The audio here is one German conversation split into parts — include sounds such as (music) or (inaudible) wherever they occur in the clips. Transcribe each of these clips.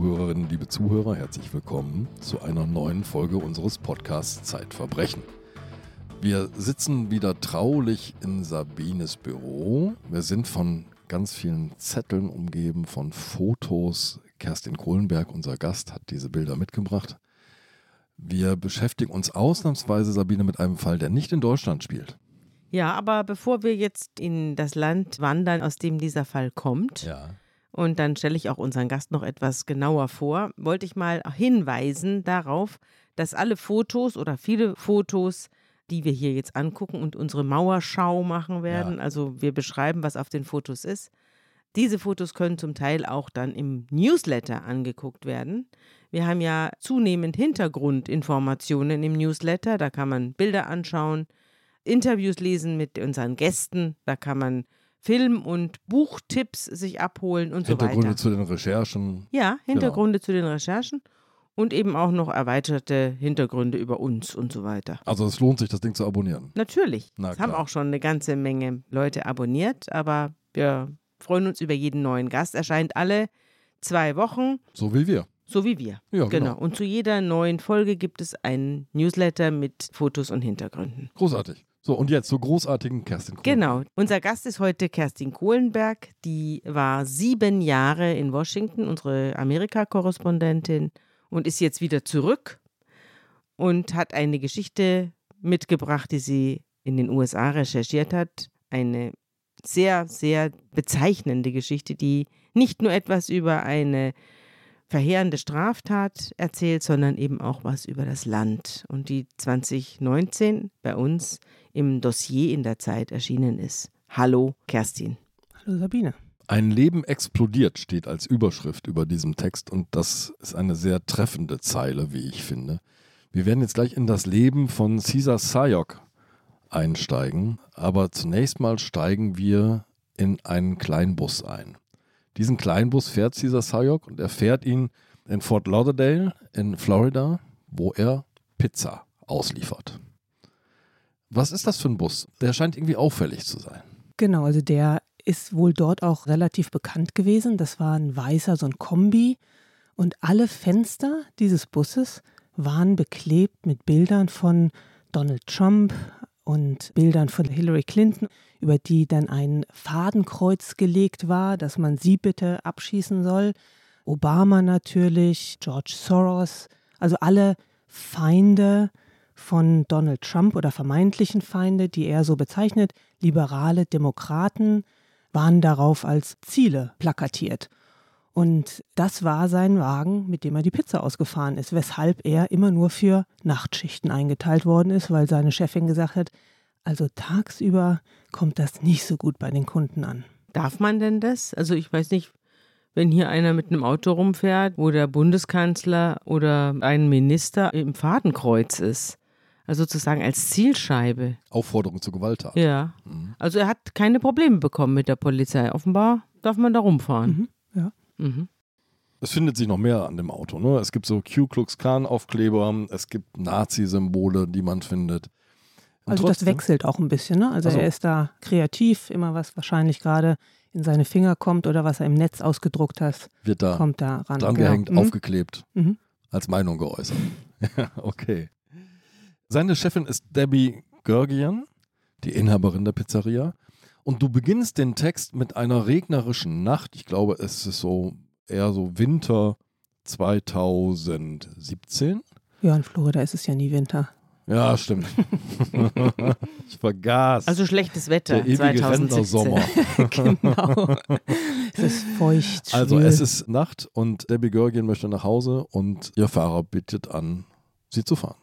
liebe Zuhörerinnen, liebe Zuhörer, herzlich willkommen zu einer neuen Folge unseres Podcasts Zeitverbrechen. Wir sitzen wieder traulich in Sabines Büro. Wir sind von ganz vielen Zetteln umgeben, von Fotos. Kerstin Kohlenberg, unser Gast, hat diese Bilder mitgebracht. Wir beschäftigen uns ausnahmsweise, Sabine, mit einem Fall, der nicht in Deutschland spielt. Ja, aber bevor wir jetzt in das Land wandern, aus dem dieser Fall kommt, Ja. Und dann stelle ich auch unseren Gast noch etwas genauer vor, wollte ich mal hinweisen darauf, dass alle Fotos oder viele Fotos, die wir hier jetzt angucken und unsere Mauerschau machen werden, Ja. also wir beschreiben, was auf den Fotos ist, diese Fotos können zum Teil auch dann im Newsletter angeguckt werden. Wir haben ja zunehmend Hintergrundinformationen im Newsletter, da kann man Bilder anschauen, Interviews lesen mit unseren Gästen, da kann man Film- und Buchtipps sich abholen und so Hintergründe weiter. zu den Recherchen. Ja, Hintergründe zu den Recherchen und eben auch noch erweiterte Hintergründe über uns und so weiter. Also es lohnt sich, das Ding zu abonnieren. Natürlich. Na Es haben auch schon eine ganze Menge Leute abonniert, aber wir freuen uns über jeden neuen Gast. Erscheint alle zwei Wochen, So wie wir. so wie wir. Ja, genau. Genau. Und zu jeder neuen Folge gibt es einen Newsletter mit Fotos und Hintergründen. Großartig. So, und jetzt zur großartigen Kerstin Kohlenberg. Genau. Unser Gast ist heute Kerstin Kohlenberg. Die war sieben Jahre in Washington, unsere Amerika-Korrespondentin, und ist jetzt wieder zurück und hat eine Geschichte mitgebracht, die sie in den USA recherchiert hat. Eine sehr, sehr bezeichnende Geschichte, die nicht nur etwas über eine verheerende Straftat erzählt, sondern eben auch was über das Land und die 2019 bei uns im Dossier in der Zeit erschienen ist. Hallo, Kerstin. Hallo Sabine. Ein Leben explodiert steht als Überschrift über diesem Text und das ist eine sehr treffende Zeile, wie ich finde. Wir werden jetzt gleich in das Leben von Caesar Sayok einsteigen, aber zunächst mal steigen wir in einen Kleinbus ein. Diesen Kleinbus fährt Caesar Sayok und er fährt ihn in Fort Lauderdale in Florida, wo er Pizza ausliefert. Was ist das für ein Bus? Der scheint irgendwie auffällig zu sein. Genau, also der ist wohl dort auch relativ bekannt gewesen. Das war ein weißer, so ein Kombi. Und alle Fenster dieses Busses waren beklebt mit Bildern von Donald Trump und Bildern von Hillary Clinton, über die dann ein Fadenkreuz gelegt war, dass man sie bitte abschießen soll. Obama natürlich, George Soros, also alle Feinde von Donald Trump oder vermeintlichen Feinde, die er so bezeichnet, liberale Demokraten, waren darauf als Ziele plakatiert. Und das war sein Wagen, mit dem er die Pizza ausgefahren ist, weshalb er immer nur für Nachtschichten eingeteilt worden ist, weil seine Chefin gesagt hat, also tagsüber kommt das nicht so gut bei den Kunden an. Darf man denn das? Also ich weiß nicht, wenn hier einer mit einem Auto rumfährt, wo der Bundeskanzler oder ein Minister im Fadenkreuz ist. Also sozusagen als Zielscheibe. Aufforderung zur Gewalttat. Ja. Also er hat keine Probleme bekommen mit der Polizei. Offenbar darf man da rumfahren. Mhm, ja. Mhm. Es findet sich noch mehr an dem Auto. Ne? Es gibt so Ku Klux Klan Aufkleber, es gibt Nazi-Symbole, die man findet. Und Also das trotzdem- wechselt auch ein bisschen. Ne? Also Ach so. er ist da kreativ, immer was wahrscheinlich gerade in seine Finger kommt oder was er im Netz ausgedruckt hat, Wird da kommt da ran. dran gehängt, Genau. Mhm. aufgeklebt, Mhm. als Meinung geäußert. (laughs) Ja, okay. Seine Chefin ist Debbie Gergian, die Inhaberin der Pizzeria. Und du beginnst den Text mit einer regnerischen Nacht. Ich glaube, es ist so eher so Winter 2017. Ja, in Florida ist es ja nie Winter. Ja, stimmt. (laughs) ich vergaß. Also schlechtes Wetter der ewige 2017. Rentnersommer. (laughs) genau. es ist feucht. Also schwül. es ist Nacht und Debbie Görgen möchte nach Hause und ihr Fahrer bittet an, sie zu fahren.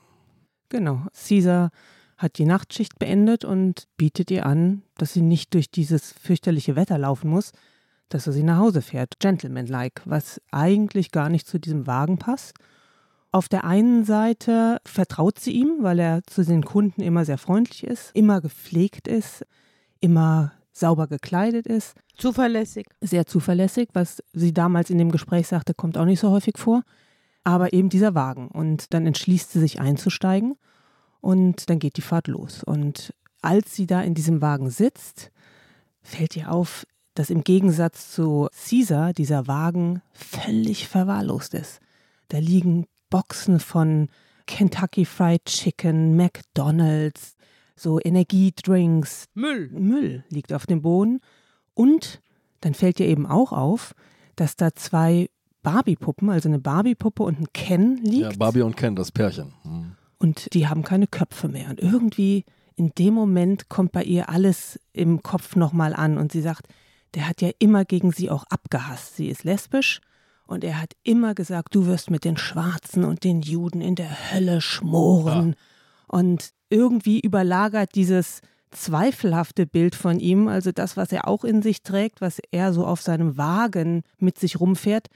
Genau. Caesar hat die Nachtschicht beendet und bietet ihr an, dass sie nicht durch dieses fürchterliche Wetter laufen muss, dass er sie nach Hause fährt. Gentleman-like, was eigentlich gar nicht zu diesem Wagen passt. Auf der einen Seite vertraut sie ihm, weil er zu den Kunden immer sehr freundlich ist, immer gepflegt ist, immer sauber gekleidet ist, Zuverlässig. sehr zuverlässig, was sie damals in dem Gespräch sagte, kommt auch nicht so häufig vor. Aber eben dieser Wagen. Und dann entschließt sie sich einzusteigen und dann geht die Fahrt los. Und als sie da in diesem Wagen sitzt, fällt ihr auf, dass im Gegensatz zu Caesar dieser Wagen völlig verwahrlost ist. Da liegen Boxen von Kentucky Fried Chicken, McDonald's, so Energiedrinks. Müll. Müll liegt auf dem Boden. Und dann fällt dir eben auch auf, dass da zwei Barbie-Puppen, also eine Barbie-Puppe und ein Ken liegt. Ja, Barbie und Ken, das Pärchen. Hm. Und die haben keine Köpfe mehr. Und irgendwie in dem Moment kommt bei ihr alles im Kopf nochmal an. Und sie sagt, der hat ja immer gegen sie auch abgehasst. Sie ist lesbisch und er hat immer gesagt, du wirst mit den Schwarzen und den Juden in der Hölle schmoren. Ja. Und irgendwie überlagert dieses zweifelhafte Bild von ihm, also das, was er auch in sich trägt, was er so auf seinem Wagen mit sich rumfährt,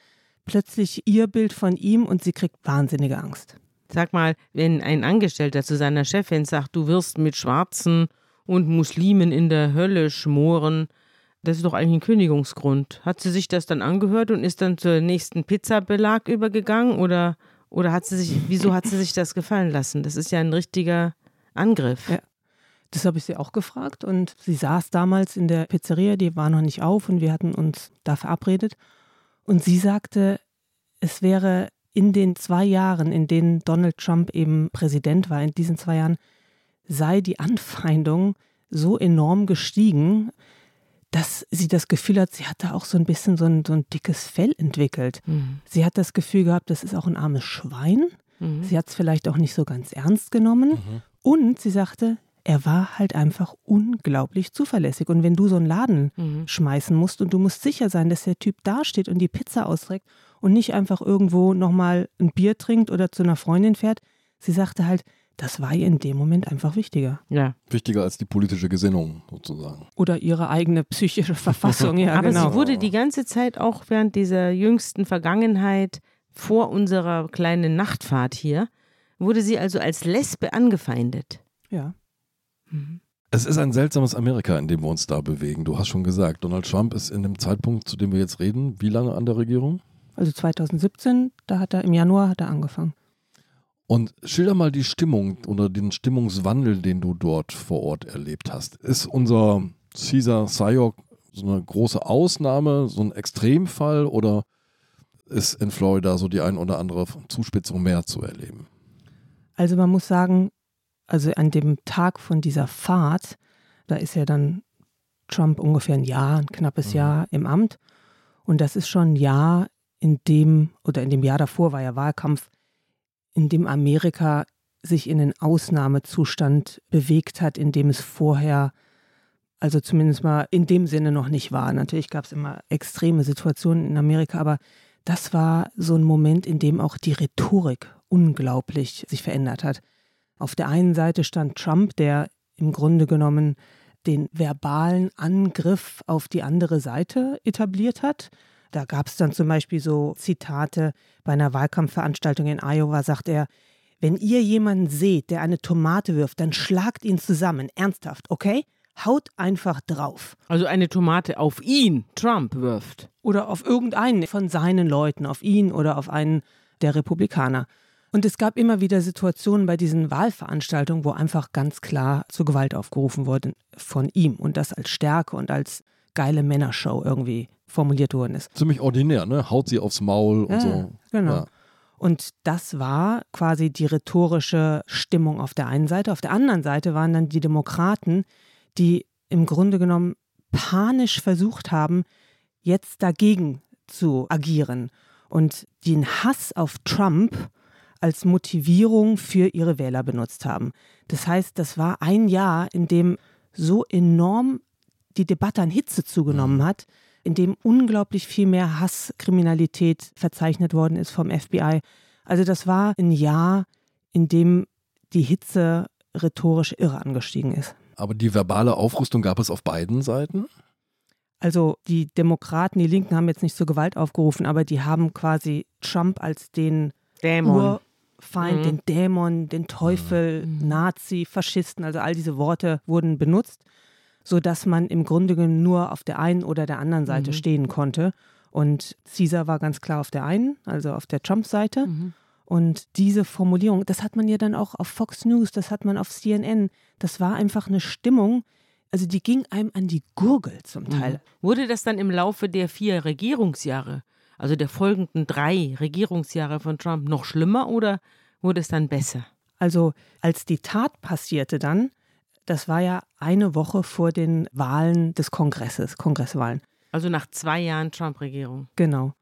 plötzlich ihr Bild von ihm und sie kriegt wahnsinnige Angst. Sag mal, wenn ein Angestellter zu seiner Chefin sagt, du wirst mit Schwarzen und Muslimen in der Hölle schmoren, das ist doch eigentlich ein Kündigungsgrund. Hat sie sich das dann angehört und ist dann zur nächsten Pizzabelag übergegangen oder, oder hat sie sich, wieso hat sie sich das gefallen lassen? Das ist ja ein richtiger Angriff. Ja. Das habe ich sie auch gefragt und sie saß damals in der Pizzeria, die war noch nicht auf und wir hatten uns da verabredet. Und sie sagte, es wäre in den zwei Jahren, in denen Donald Trump eben Präsident war, in diesen zwei Jahren, sei die Anfeindung so enorm gestiegen, dass sie das Gefühl hat, sie hat da auch so ein bisschen so ein, so ein dickes Fell entwickelt. Mhm. Sie hat das Gefühl gehabt, das ist auch ein armes Schwein. Mhm. Sie hat es vielleicht auch nicht so ganz ernst genommen. Mhm. Und sie sagte, er war halt einfach unglaublich zuverlässig. Und wenn du so einen Laden mhm. schmeißen musst und du musst sicher sein, dass der Typ dasteht und die Pizza austrägt und nicht einfach irgendwo nochmal ein Bier trinkt oder zu einer Freundin fährt, sie sagte halt, das war ihr in dem Moment einfach wichtiger. Ja. Wichtiger als die politische Gesinnung sozusagen. Oder ihre eigene psychische Verfassung, ja, (laughs) Aber genau. sie wurde die ganze Zeit auch während dieser jüngsten Vergangenheit vor unserer kleinen Nachtfahrt hier, wurde sie also als Lesbe angefeindet. Ja. Mhm. Es ist ein seltsames Amerika, in dem wir uns da bewegen. Du hast schon gesagt, Donald Trump ist in dem Zeitpunkt, zu dem wir jetzt reden, wie lange an der Regierung? Also 2017, da hat er im Januar hat er angefangen. Und schilder mal die Stimmung oder den Stimmungswandel, den du dort vor Ort erlebt hast. Ist unser Caesar Sayok so eine große Ausnahme, so ein Extremfall oder ist in Florida so die ein oder andere Zuspitzung mehr zu erleben? Also man muss sagen, also an dem Tag von dieser Fahrt, da ist ja dann Trump ungefähr ein Jahr, ein knappes mhm. Jahr im Amt. Und das ist schon ein Jahr, in dem, oder in dem Jahr davor war ja Wahlkampf, in dem Amerika sich in einen Ausnahmezustand bewegt hat, in dem es vorher, also zumindest mal in dem Sinne noch nicht war. Natürlich gab es immer extreme Situationen in Amerika, aber das war so ein Moment, in dem auch die Rhetorik unglaublich sich verändert hat. Auf der einen Seite stand Trump, der im Grunde genommen den verbalen Angriff auf die andere Seite etabliert hat. Da gab es dann zum Beispiel so Zitate bei einer Wahlkampfveranstaltung in Iowa, sagt er, wenn ihr jemanden seht, der eine Tomate wirft, dann schlagt ihn zusammen, ernsthaft, okay? Haut einfach drauf. Also eine Tomate auf ihn, Trump wirft. Oder auf irgendeinen von seinen Leuten, auf ihn oder auf einen der Republikaner. Und es gab immer wieder Situationen bei diesen Wahlveranstaltungen, wo einfach ganz klar zur Gewalt aufgerufen wurde von ihm und das als Stärke und als geile Männershow irgendwie formuliert worden ist. Ziemlich ordinär, ne? Haut sie aufs Maul und ja, so. Genau. Ja. Und das war quasi die rhetorische Stimmung auf der einen Seite. Auf der anderen Seite waren dann die Demokraten, die im Grunde genommen panisch versucht haben, jetzt dagegen zu agieren und den Hass auf Trump als Motivierung für ihre Wähler benutzt haben. Das heißt, das war ein Jahr, in dem so enorm die Debatte an Hitze zugenommen mhm. hat, in dem unglaublich viel mehr Hasskriminalität verzeichnet worden ist vom FBI. Also das war ein Jahr, in dem die Hitze rhetorisch irre angestiegen ist. Aber die verbale Aufrüstung gab es auf beiden Seiten? Also die Demokraten, die Linken haben jetzt nicht zur Gewalt aufgerufen, aber die haben quasi Trump als den Dämon. Feind, mhm. den Dämon, den Teufel, mhm. Nazi, Faschisten, also all diese Worte wurden benutzt, sodass man im Grunde genommen nur auf der einen oder der anderen Seite mhm. stehen konnte. Und Caesar war ganz klar auf der einen, also auf der Trump-Seite. Mhm. Und diese Formulierung, das hat man ja dann auch auf Fox News, das hat man auf CNN, das war einfach eine Stimmung, Also die ging einem an die Gurgel zum Teil. Mhm. Wurde das dann im Laufe der vier Regierungsjahre, also der folgenden drei Regierungsjahre von Trump, noch schlimmer oder wurde es dann besser? Also als die Tat passierte dann, das war ja eine Woche vor den Wahlen des Kongresses, Kongresswahlen. Also nach zwei Jahren Trump-Regierung. Genau.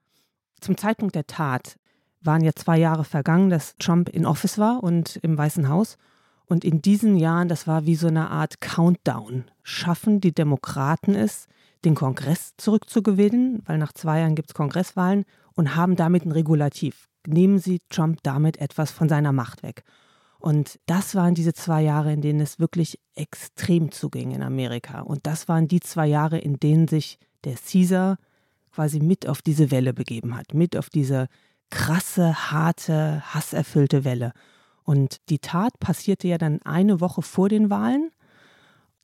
Zum Zeitpunkt der Tat waren ja zwei Jahre vergangen, dass Trump in Office war und im Weißen Haus. Und in diesen Jahren, das war wie so eine Art Countdown. Schaffen die Demokraten es, den Kongress zurückzugewinnen, weil nach zwei Jahren gibt es Kongresswahlen und haben damit ein Regulativ. Nehmen sie Trump damit etwas von seiner Macht weg. Und das waren diese zwei Jahre, in denen es wirklich extrem zuging in Amerika. Und das waren die zwei Jahre, in denen sich der Caesar quasi mit auf diese Welle begeben hat, mit auf diese krasse, harte, hasserfüllte Welle. Und die Tat passierte ja dann eine Woche vor den Wahlen.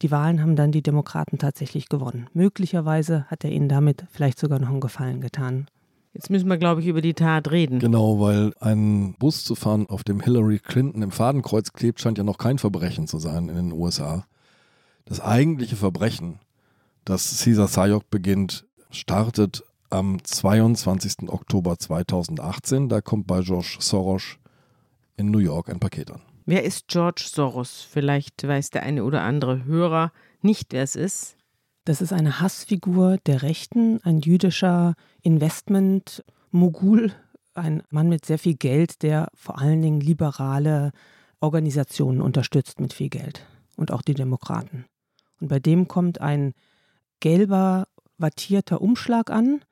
Die Wahlen haben dann die Demokraten tatsächlich gewonnen. Möglicherweise hat er ihnen damit vielleicht sogar noch einen Gefallen getan. Jetzt müssen wir, glaube ich, über die Tat reden. Genau, weil ein Bus zu fahren, auf dem Hillary Clinton im Fadenkreuz klebt, scheint ja noch kein Verbrechen zu sein in den USA. Das eigentliche Verbrechen, das Caesar Sayok beginnt, startet am 22. Oktober 2018. Da kommt bei George Soros in New York ein Paket an. Wer ist George Soros? Vielleicht weiß der eine oder andere Hörer nicht, wer es ist. Das ist eine Hassfigur der Rechten, ein jüdischer Investment-Mogul, ein Mann mit sehr viel Geld, der vor allen Dingen liberale Organisationen unterstützt mit viel Geld und auch die Demokraten. Und bei dem kommt ein gelber wattierter Umschlag an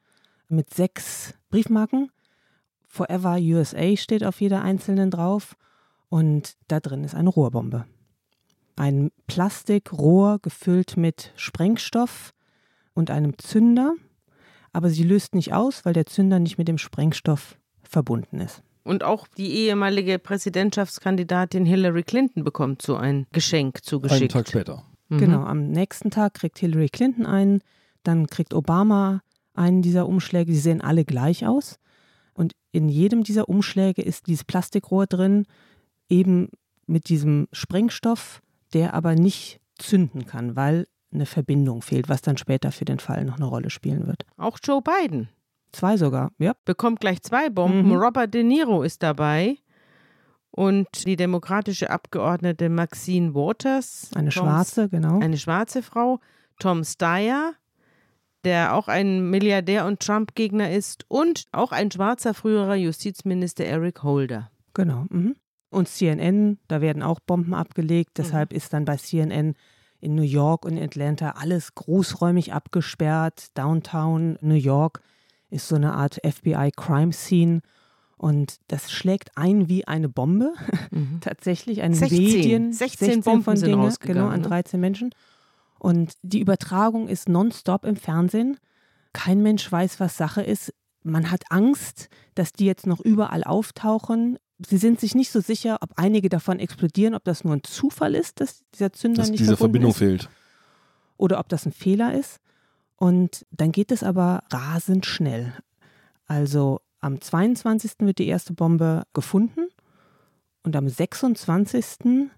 mit sechs Briefmarken. Forever USA steht auf jeder einzelnen drauf und da drin ist eine Rohrbombe ein Plastikrohr gefüllt mit Sprengstoff und einem Zünder, aber sie löst nicht aus, weil der Zünder nicht mit dem Sprengstoff verbunden ist. Und auch die ehemalige Präsidentschaftskandidatin Hillary Clinton bekommt so ein Geschenk zugeschickt. Einen Tag später. Mhm. Genau, am nächsten Tag kriegt Hillary Clinton einen, dann kriegt Obama einen dieser Umschläge. Die sehen alle gleich aus. Und in jedem dieser Umschläge ist dieses Plastikrohr drin, eben mit diesem Sprengstoff der aber nicht zünden kann, weil eine Verbindung fehlt, was dann später für den Fall noch eine Rolle spielen wird. Auch Joe Biden. Zwei sogar, ja. Bekommt gleich zwei Bomben. Mhm. Robert De Niro ist dabei. Und die demokratische Abgeordnete Maxine Waters. Eine Tom, schwarze, genau. Eine schwarze Frau. Tom Steyer, der auch ein Milliardär und Trump-Gegner ist. Und auch ein schwarzer früherer Justizminister Eric Holder. Genau. Mhm. Und CNN, da werden auch Bomben abgelegt. Mhm. Deshalb ist dann bei CNN in New York und Atlanta alles großräumig abgesperrt. Downtown New York ist so eine Art FBI Crime Scene. Und das schlägt ein wie eine Bombe. Mhm. (laughs) Tatsächlich ein 16, Medien. 16, 16 Bomben von Dinge, genau, an 13 ne? Menschen. Und die Übertragung ist nonstop im Fernsehen. Kein Mensch weiß, was Sache ist. Man hat Angst, dass die jetzt noch überall auftauchen sie sind sich nicht so sicher, ob einige davon explodieren, ob das nur ein Zufall ist, dass dieser Zünder dass nicht diese Verbindung ist, fehlt. Oder ob das ein Fehler ist. Und dann geht es aber rasend schnell. Also am 22. wird die erste Bombe gefunden und am 26.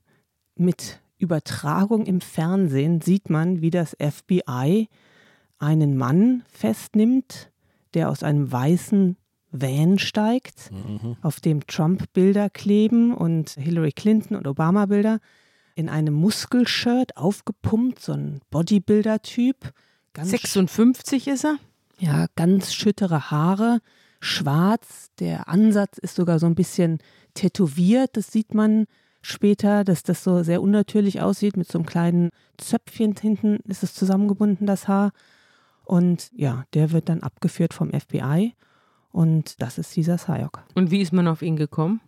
mit Übertragung im Fernsehen sieht man, wie das FBI einen Mann festnimmt, der aus einem weißen Van steigt, mhm. auf dem Trump-Bilder kleben und Hillary Clinton und Obama-Bilder, in einem Muskelshirt aufgepumpt, so ein Bodybuilder-Typ. 56 ist er? Ja, ganz schüttere Haare, schwarz. Der Ansatz ist sogar so ein bisschen tätowiert. Das sieht man später, dass das so sehr unnatürlich aussieht. Mit so einem kleinen Zöpfchen hinten ist es zusammengebunden, das Haar. Und ja, der wird dann abgeführt vom FBI. Und das ist dieser Sayok. Und wie ist man auf ihn gekommen?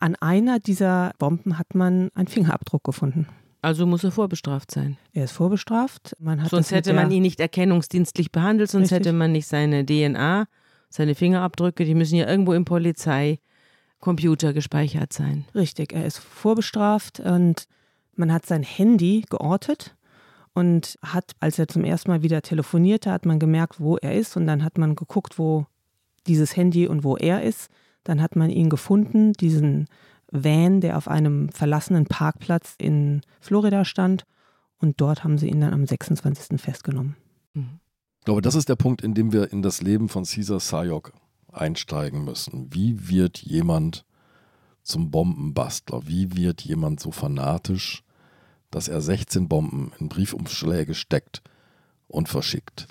An einer dieser Bomben hat man einen Fingerabdruck gefunden. Also muss er vorbestraft sein. Er ist vorbestraft. sonst hätte man ihn nicht erkennungsdienstlich behandelt, sonst Richtig. hätte man nicht seine DNA, seine Fingerabdrücke, die müssen ja irgendwo im Polizeicomputer gespeichert sein. Richtig, er ist vorbestraft und man hat sein Handy geortet und hat, als er zum ersten Mal wieder telefonierte, hat man gemerkt, wo er ist und dann hat man geguckt, wo dieses Handy und wo er ist. Dann hat man ihn gefunden, diesen Van, der auf einem verlassenen Parkplatz in Florida stand. Und dort haben sie ihn dann am 26. festgenommen. Mhm. Ich glaube, das ist der Punkt, in dem wir in das Leben von Caesar Sayok einsteigen müssen. Wie wird jemand zum Bombenbastler? Wie wird jemand so fanatisch, dass er 16 Bomben in Briefumschläge steckt und verschickt?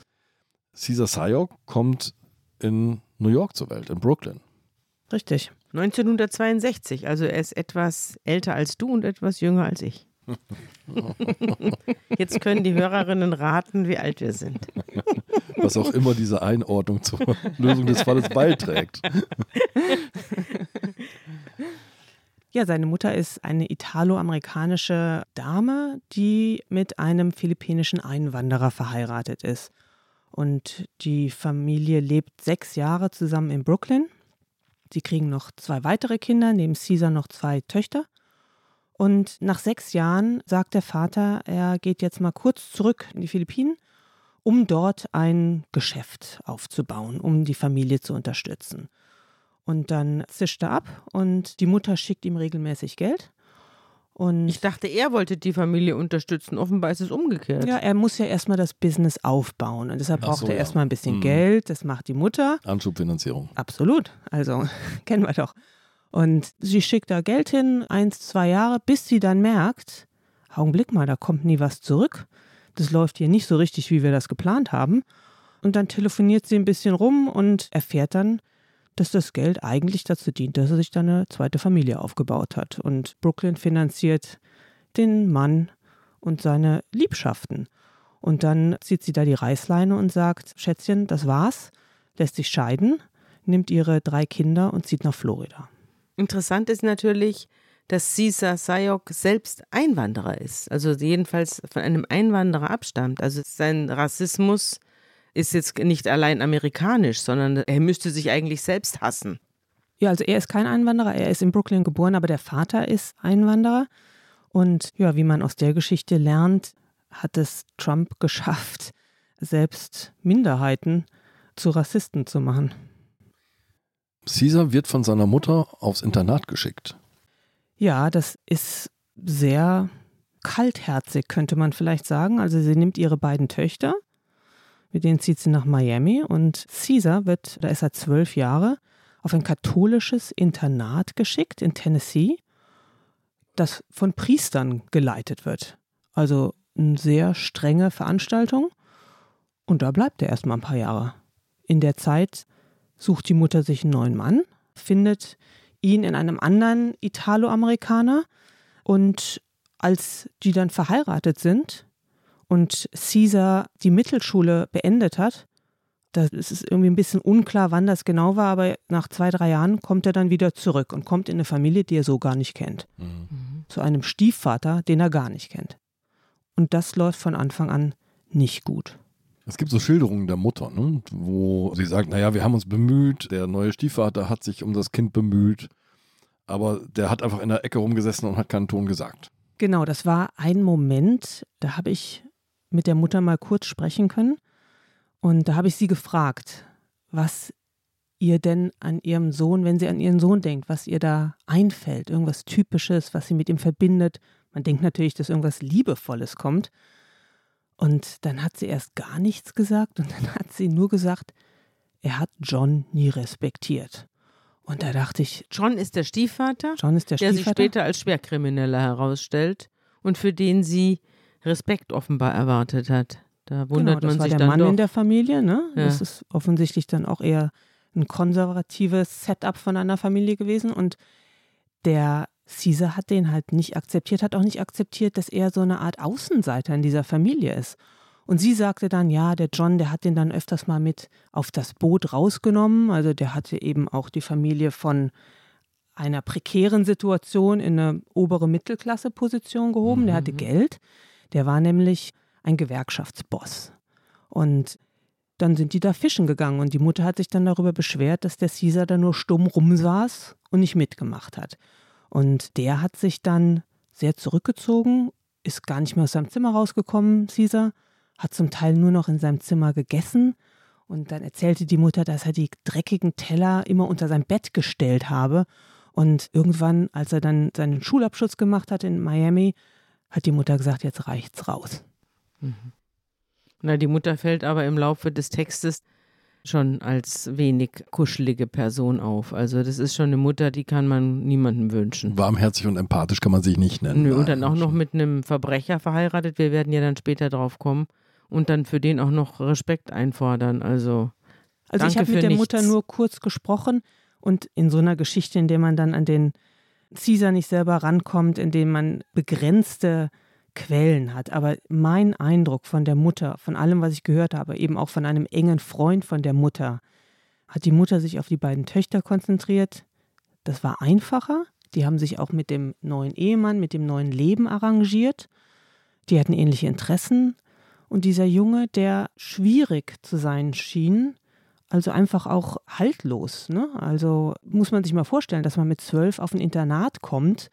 Caesar Sayok kommt in New York zur Welt, in Brooklyn. Richtig. 1962, also er ist etwas älter als du und etwas jünger als ich. (laughs) Jetzt können die Hörerinnen raten, wie alt wir sind. Was auch immer diese Einordnung zur Lösung des Falles beiträgt. Ja, seine Mutter ist eine italo-amerikanische Dame, die mit einem philippinischen Einwanderer verheiratet ist. Und die Familie lebt sechs Jahre zusammen in Brooklyn. Sie kriegen noch zwei weitere Kinder, neben Caesar noch zwei Töchter. Und nach sechs Jahren sagt der Vater, er geht jetzt mal kurz zurück in die Philippinen, um dort ein Geschäft aufzubauen, um die Familie zu unterstützen. Und dann zischt er ab und die Mutter schickt ihm regelmäßig Geld. Und ich dachte, er wollte die Familie unterstützen. Offenbar ist es umgekehrt. Ja, er muss ja erstmal das Business aufbauen. Und deshalb braucht so, er ja. erstmal ein bisschen hm. Geld. Das macht die Mutter. Anschubfinanzierung. Absolut. Also, (laughs) kennen wir doch. Und sie schickt da Geld hin, eins, zwei Jahre, bis sie dann merkt, Augenblick mal, da kommt nie was zurück. Das läuft hier nicht so richtig, wie wir das geplant haben. Und dann telefoniert sie ein bisschen rum und erfährt dann, dass das Geld eigentlich dazu dient, dass er sich dann eine zweite Familie aufgebaut hat. Und Brooklyn finanziert den Mann und seine Liebschaften. Und dann zieht sie da die Reißleine und sagt, Schätzchen, das war's, lässt sich scheiden, nimmt ihre drei Kinder und zieht nach Florida. Interessant ist natürlich, dass Caesar Sayok selbst Einwanderer ist, also jedenfalls von einem Einwanderer abstammt. Also sein Rassismus ist jetzt nicht allein amerikanisch, sondern er müsste sich eigentlich selbst hassen. Ja, also er ist kein Einwanderer, er ist in Brooklyn geboren, aber der Vater ist Einwanderer. Und ja, wie man aus der Geschichte lernt, hat es Trump geschafft, selbst Minderheiten zu Rassisten zu machen. Caesar wird von seiner Mutter aufs Internat geschickt. Ja, das ist sehr kaltherzig, könnte man vielleicht sagen. Also sie nimmt ihre beiden Töchter, mit denen zieht sie nach Miami und Caesar wird, da ist er zwölf Jahre, auf ein katholisches Internat geschickt in Tennessee, das von Priestern geleitet wird. Also eine sehr strenge Veranstaltung. Und da bleibt er erstmal ein paar Jahre. In der Zeit sucht die Mutter sich einen neuen Mann, findet ihn in einem anderen Italo-Amerikaner und als die dann verheiratet sind und Caesar die Mittelschule beendet hat, da ist es irgendwie ein bisschen unklar, wann das genau war, aber nach zwei, drei Jahren kommt er dann wieder zurück und kommt in eine Familie, die er so gar nicht kennt. Mhm. Zu einem Stiefvater, den er gar nicht kennt. Und das läuft von Anfang an nicht gut. Es gibt so Schilderungen der Mutter, ne, wo sie sagt, naja, wir haben uns bemüht, der neue Stiefvater hat sich um das Kind bemüht, aber der hat einfach in der Ecke rumgesessen und hat keinen Ton gesagt. Genau, das war ein Moment, da habe ich mit der Mutter mal kurz sprechen können und da habe ich sie gefragt, was ihr denn an ihrem Sohn, wenn sie an ihren Sohn denkt, was ihr da einfällt, irgendwas Typisches, was sie mit ihm verbindet. Man denkt natürlich, dass irgendwas Liebevolles kommt. Und dann hat sie erst gar nichts gesagt und (laughs) dann hat sie nur gesagt, er hat John nie respektiert. Und da dachte ich. John ist der Stiefvater, John ist der, der Stiefvater? sich später als Schwerkrimineller herausstellt und für den sie Respekt offenbar erwartet hat. Da wundert genau, man sich dann Das war der Mann doch. in der Familie, ne? Ja. Das ist offensichtlich dann auch eher ein konservatives Setup von einer Familie gewesen. Und der Caesar hat den halt nicht akzeptiert, hat auch nicht akzeptiert, dass er so eine Art Außenseiter in dieser Familie ist. Und sie sagte dann, ja, der John, der hat den dann öfters mal mit auf das Boot rausgenommen. Also der hatte eben auch die Familie von einer prekären Situation in eine obere Mittelklasse-Position gehoben. Der hatte Geld. Der war nämlich ein Gewerkschaftsboss. Und dann sind die da fischen gegangen und die Mutter hat sich dann darüber beschwert, dass der Caesar da nur stumm rumsaß und nicht mitgemacht hat. Und der hat sich dann sehr zurückgezogen, ist gar nicht mehr aus seinem Zimmer rausgekommen, Caesar, hat zum Teil nur noch in seinem Zimmer gegessen. Und dann erzählte die Mutter, dass er die dreckigen Teller immer unter sein Bett gestellt habe. Und irgendwann, als er dann seinen Schulabschluss gemacht hat in Miami, hat die Mutter gesagt, jetzt reicht's raus. Mhm. Na, die Mutter fällt aber im Laufe des Textes schon als wenig kuschelige Person auf. Also das ist schon eine Mutter, die kann man niemandem wünschen. Warmherzig und empathisch kann man sich nicht nennen. Nö, und dann auch noch mit einem Verbrecher verheiratet. Wir werden ja dann später drauf kommen. Und dann für den auch noch Respekt einfordern. Also, also ich habe mit der nichts. Mutter nur kurz gesprochen und in so einer Geschichte, in der man dann an den Caesar nicht selber rankommt, in dem man begrenzte Quellen hat. Aber mein Eindruck von der Mutter, von allem, was ich gehört habe, eben auch von einem engen Freund von der Mutter, hat die Mutter sich auf die beiden Töchter konzentriert. Das war einfacher. Die haben sich auch mit dem neuen Ehemann, mit dem neuen Leben arrangiert. Die hatten ähnliche Interessen. Und dieser Junge, der schwierig zu sein schien, also einfach auch haltlos. Ne? Also muss man sich mal vorstellen, dass man mit zwölf auf ein Internat kommt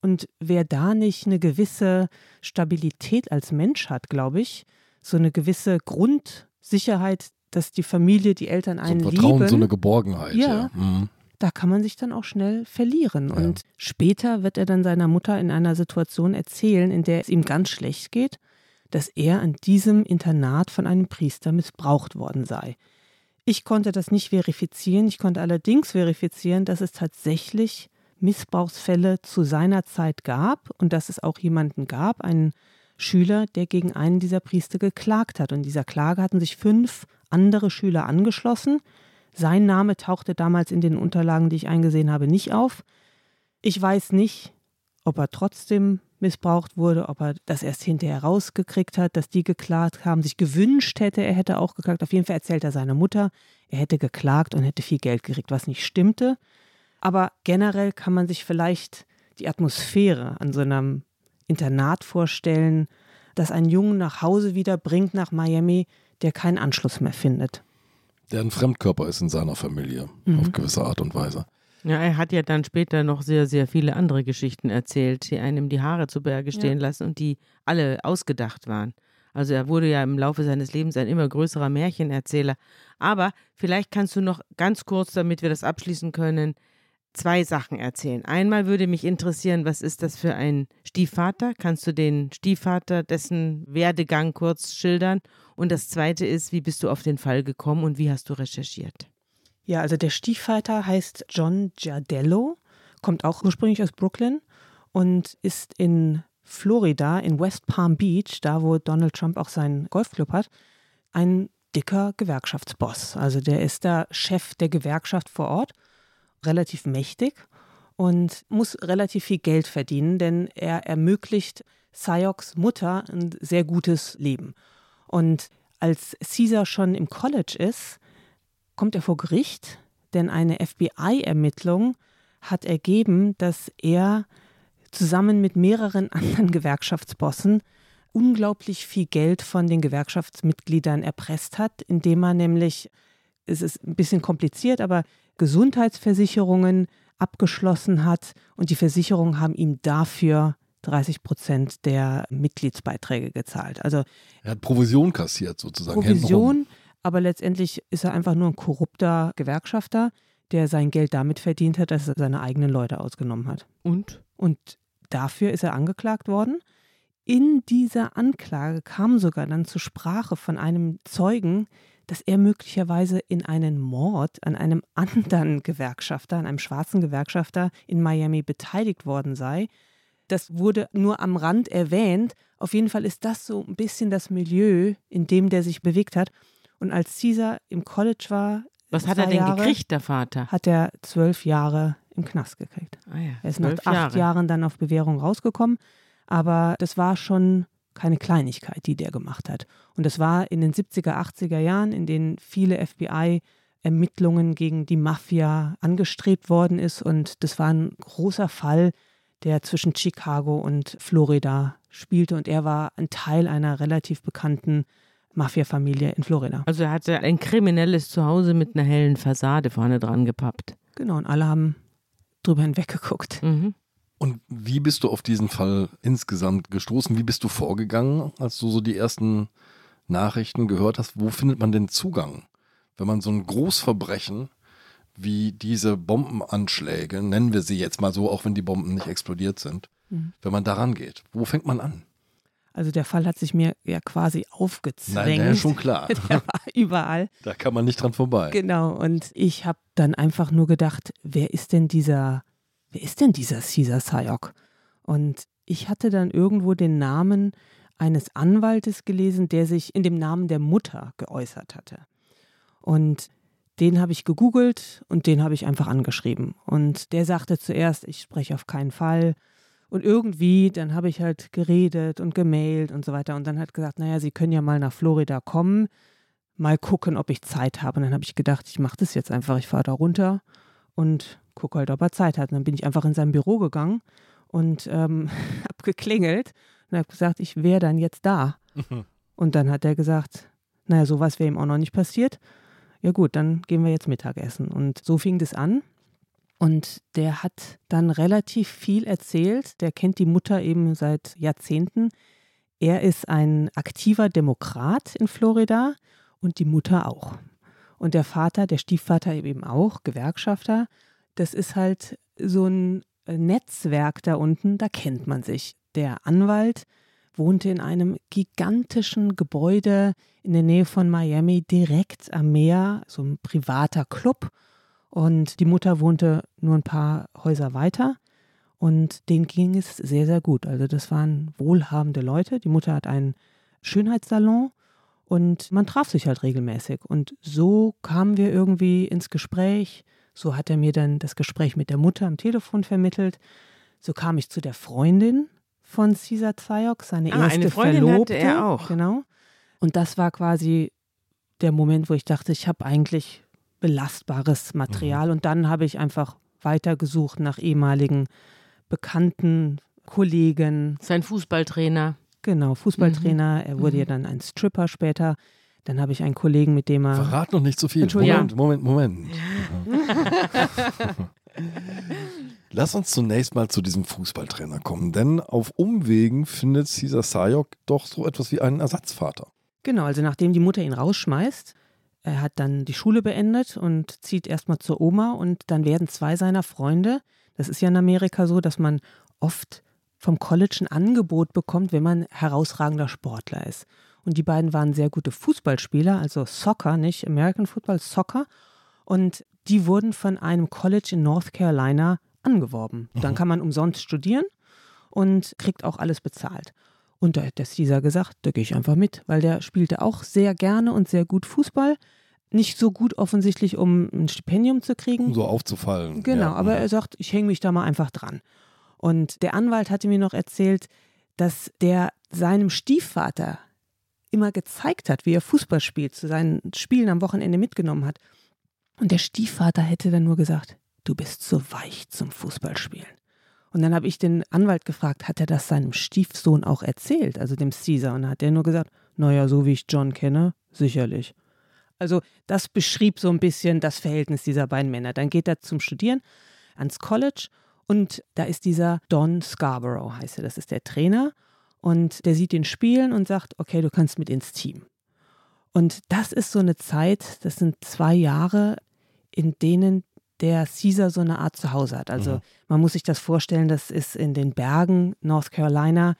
und wer da nicht eine gewisse Stabilität als Mensch hat, glaube ich, so eine gewisse Grundsicherheit, dass die Familie, die Eltern einen so ein Vertrauen, lieben. so eine Geborgenheit. Ja, ja. Mhm. da kann man sich dann auch schnell verlieren. Ja. Und später wird er dann seiner Mutter in einer Situation erzählen, in der es ihm ganz schlecht geht, dass er an diesem Internat von einem Priester missbraucht worden sei. Ich konnte das nicht verifizieren, ich konnte allerdings verifizieren, dass es tatsächlich Missbrauchsfälle zu seiner Zeit gab und dass es auch jemanden gab, einen Schüler, der gegen einen dieser Priester geklagt hat. Und dieser Klage hatten sich fünf andere Schüler angeschlossen. Sein Name tauchte damals in den Unterlagen, die ich eingesehen habe, nicht auf. Ich weiß nicht, ob er trotzdem missbraucht wurde, ob er das erst hinterher rausgekriegt hat, dass die geklagt haben, sich gewünscht hätte, er hätte auch geklagt. Auf jeden Fall erzählt er seiner Mutter, er hätte geklagt und hätte viel Geld gekriegt, was nicht stimmte. Aber generell kann man sich vielleicht die Atmosphäre an so einem Internat vorstellen, das einen Jungen nach Hause wieder bringt nach Miami, der keinen Anschluss mehr findet. Der ein Fremdkörper ist in seiner Familie, mhm. auf gewisse Art und Weise. Ja, er hat ja dann später noch sehr, sehr viele andere Geschichten erzählt, die einem die Haare zu Berge stehen ja. lassen und die alle ausgedacht waren. Also er wurde ja im Laufe seines Lebens ein immer größerer Märchenerzähler. Aber vielleicht kannst du noch ganz kurz, damit wir das abschließen können, zwei Sachen erzählen. Einmal würde mich interessieren, was ist das für ein Stiefvater? Kannst du den Stiefvater, dessen Werdegang kurz schildern? Und das zweite ist, wie bist du auf den Fall gekommen und wie hast du recherchiert? Ja, also der Stiefvater heißt John Giardello, kommt auch ursprünglich aus Brooklyn und ist in Florida, in West Palm Beach, da wo Donald Trump auch seinen Golfclub hat, ein dicker Gewerkschaftsboss. Also der ist da Chef der Gewerkschaft vor Ort relativ mächtig und muss relativ viel Geld verdienen, denn er ermöglicht Sayoks Mutter ein sehr gutes Leben. Und als Caesar schon im College ist, kommt er vor Gericht, denn eine FBI-Ermittlung hat ergeben, dass er zusammen mit mehreren anderen Gewerkschaftsbossen unglaublich viel Geld von den Gewerkschaftsmitgliedern erpresst hat, indem er nämlich, es ist ein bisschen kompliziert, aber Gesundheitsversicherungen abgeschlossen hat und die Versicherungen haben ihm dafür 30 Prozent der Mitgliedsbeiträge gezahlt. Also er hat Provision kassiert sozusagen. Provision, aber letztendlich ist er einfach nur ein korrupter Gewerkschafter, der sein Geld damit verdient hat, dass er seine eigenen Leute ausgenommen hat. Und? Und dafür ist er angeklagt worden. In dieser Anklage kam sogar dann zur Sprache von einem Zeugen, dass er möglicherweise in einen Mord an einem (laughs) anderen Gewerkschafter, an einem schwarzen Gewerkschafter in Miami beteiligt worden sei. Das wurde nur am Rand erwähnt. Auf jeden Fall ist das so ein bisschen das Milieu, in dem der sich bewegt hat. Und als Caesar im College war, was hat er denn Jahre, gekriegt, der Vater? Hat er zwölf Jahre im Knast gekriegt. Ah ja, er ist nach acht Jahre. Jahren dann auf Bewährung rausgekommen. Aber das war schon keine Kleinigkeit, die der gemacht hat. Und das war in den 70er, 80er Jahren, in denen viele FBI-Ermittlungen gegen die Mafia angestrebt worden ist. Und das war ein großer Fall, der zwischen Chicago und Florida spielte. Und er war ein Teil einer relativ bekannten Mafia-Familie in Florida. Also er hatte ein kriminelles Zuhause mit einer hellen Fassade vorne dran gepappt. Genau, und alle haben drüber hinweggeguckt. Mhm. Und wie bist du auf diesen Fall insgesamt gestoßen? Wie bist du vorgegangen, als du so die ersten Nachrichten gehört hast? Wo findet man den Zugang? Wenn man so ein Großverbrechen wie diese Bombenanschläge, nennen wir sie jetzt mal so, auch wenn die Bomben nicht explodiert sind, mhm. wenn man daran geht? Wo fängt man an? Also der Fall hat sich mir ja quasi aufgezwängt. Nein, ist schon klar. (laughs) der war überall. Da kann man nicht dran vorbei. Genau. Und ich habe dann einfach nur gedacht, wer ist denn dieser, wer ist denn dieser Caesar Sayok? Und ich hatte dann irgendwo den Namen eines Anwaltes gelesen, der sich in dem Namen der Mutter geäußert hatte. Und den habe ich gegoogelt und den habe ich einfach angeschrieben. Und der sagte zuerst, ich spreche auf keinen Fall. Und irgendwie, dann habe ich halt geredet und gemailt und so weiter. Und dann hat gesagt, naja, Sie können ja mal nach Florida kommen, mal gucken, ob ich Zeit habe. Und dann habe ich gedacht, ich mache das jetzt einfach. Ich fahre da runter und gucke halt, ob er Zeit hat. Und dann bin ich einfach in sein Büro gegangen und ähm, (laughs) habe geklingelt und habe gesagt, ich wäre dann jetzt da. Und dann hat er gesagt, naja, sowas wäre ihm auch noch nicht passiert. Ja gut, dann gehen wir jetzt Mittagessen. Und so fing das an. Und der hat dann relativ viel erzählt. Der kennt die Mutter eben seit Jahrzehnten. Er ist ein aktiver Demokrat in Florida und die Mutter auch. Und der Vater, der Stiefvater eben auch, Gewerkschafter. Das ist halt so ein Netzwerk da unten, da kennt man sich. Der Anwalt wohnte in einem gigantischen Gebäude in der Nähe von Miami, direkt am Meer, so ein privater Club. Und die Mutter wohnte nur ein paar Häuser weiter. Und denen ging es sehr, sehr gut. Also das waren wohlhabende Leute. Die Mutter hat einen Schönheitssalon und man traf sich halt regelmäßig. Und so kamen wir irgendwie ins Gespräch. So hat er mir dann das Gespräch mit der Mutter am Telefon vermittelt. So kam ich zu der Freundin von Caesar Zayok, seine ah, erste eine Freundin Verlobte. Hatte er auch. Genau. Und das war quasi der Moment, wo ich dachte, ich habe eigentlich belastbares Material. Mhm. Und dann habe ich einfach weitergesucht nach ehemaligen Bekannten, Kollegen. Sein Fußballtrainer. Genau, Fußballtrainer. Mhm. Er wurde mhm. ja dann ein Stripper später. Dann habe ich einen Kollegen, mit dem er. Verrat noch nicht so viel. Moment, Moment, Moment. (laughs) Lass uns zunächst mal zu diesem Fußballtrainer kommen, denn auf Umwegen findet Caesar Sayok doch so etwas wie einen Ersatzvater. Genau, also nachdem die Mutter ihn rausschmeißt, er hat dann die Schule beendet und zieht erstmal zur Oma und dann werden zwei seiner Freunde, das ist ja in Amerika so, dass man oft vom College ein Angebot bekommt, wenn man herausragender Sportler ist. Und die beiden waren sehr gute Fußballspieler, also Soccer, nicht American Football, Soccer. Und die wurden von einem College in North Carolina angeworben. Mhm. Dann kann man umsonst studieren und kriegt auch alles bezahlt. Und da hat der Caesar gesagt, da gehe ich einfach mit, weil der spielte auch sehr gerne und sehr gut Fußball. Nicht so gut offensichtlich, um ein Stipendium zu kriegen. Um so aufzufallen. Genau, ja. aber er sagt, ich hänge mich da mal einfach dran. Und der Anwalt hatte mir noch erzählt, dass der seinem Stiefvater immer gezeigt hat, wie er Fußball spielt, zu seinen Spielen am Wochenende mitgenommen hat. Und der Stiefvater hätte dann nur gesagt, du bist zu weich zum Fußballspielen. Und dann habe ich den Anwalt gefragt, hat er das seinem Stiefsohn auch erzählt, also dem Caesar? Und hat er nur gesagt, naja, so wie ich John kenne, sicherlich. Also das beschrieb so ein bisschen das Verhältnis dieser beiden Männer. Dann geht er zum Studieren ans College und da ist dieser Don Scarborough, heißt er, das ist der Trainer. Und der sieht ihn spielen und sagt, okay, du kannst mit ins Team. Und das ist so eine Zeit, das sind zwei Jahre, in denen der Caesar so eine Art Zuhause hat. Also mhm. man muss sich das vorstellen, das ist in den Bergen North Carolina.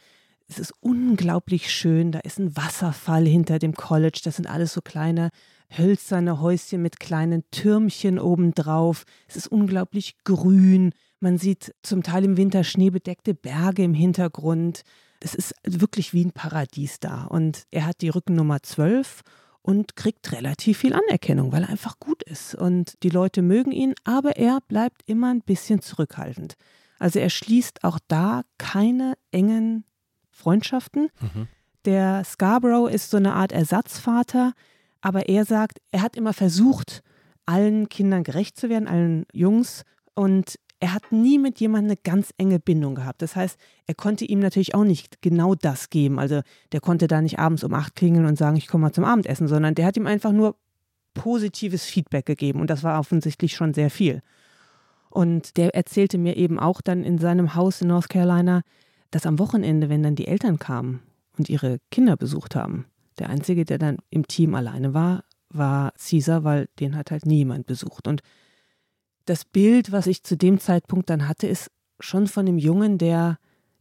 Es ist unglaublich schön. Da ist ein Wasserfall hinter dem College. Das sind alles so kleine hölzerne Häuschen mit kleinen Türmchen obendrauf. Es ist unglaublich grün. Man sieht zum Teil im Winter schneebedeckte Berge im Hintergrund. Es ist wirklich wie ein Paradies da. Und er hat die Rückennummer 12 und kriegt relativ viel Anerkennung, weil er einfach gut ist. Und die Leute mögen ihn, aber er bleibt immer ein bisschen zurückhaltend. Also er schließt auch da keine engen Freundschaften. Mhm. Der Scarborough ist so eine Art Ersatzvater, aber er sagt, er hat immer versucht, allen Kindern gerecht zu werden, allen Jungs. Und er hat nie mit jemandem eine ganz enge Bindung gehabt. Das heißt, er konnte ihm natürlich auch nicht genau das geben. Also der konnte da nicht abends um acht klingeln und sagen, ich komme mal zum Abendessen, sondern der hat ihm einfach nur positives Feedback gegeben und das war offensichtlich schon sehr viel. Und der erzählte mir eben auch dann in seinem Haus in North Carolina, dass am Wochenende, wenn dann die Eltern kamen und ihre Kinder besucht haben, der Einzige, der dann im Team alleine war, war Caesar, weil den hat halt niemand besucht. Und das Bild, was ich zu dem Zeitpunkt dann hatte, ist schon von einem Jungen, der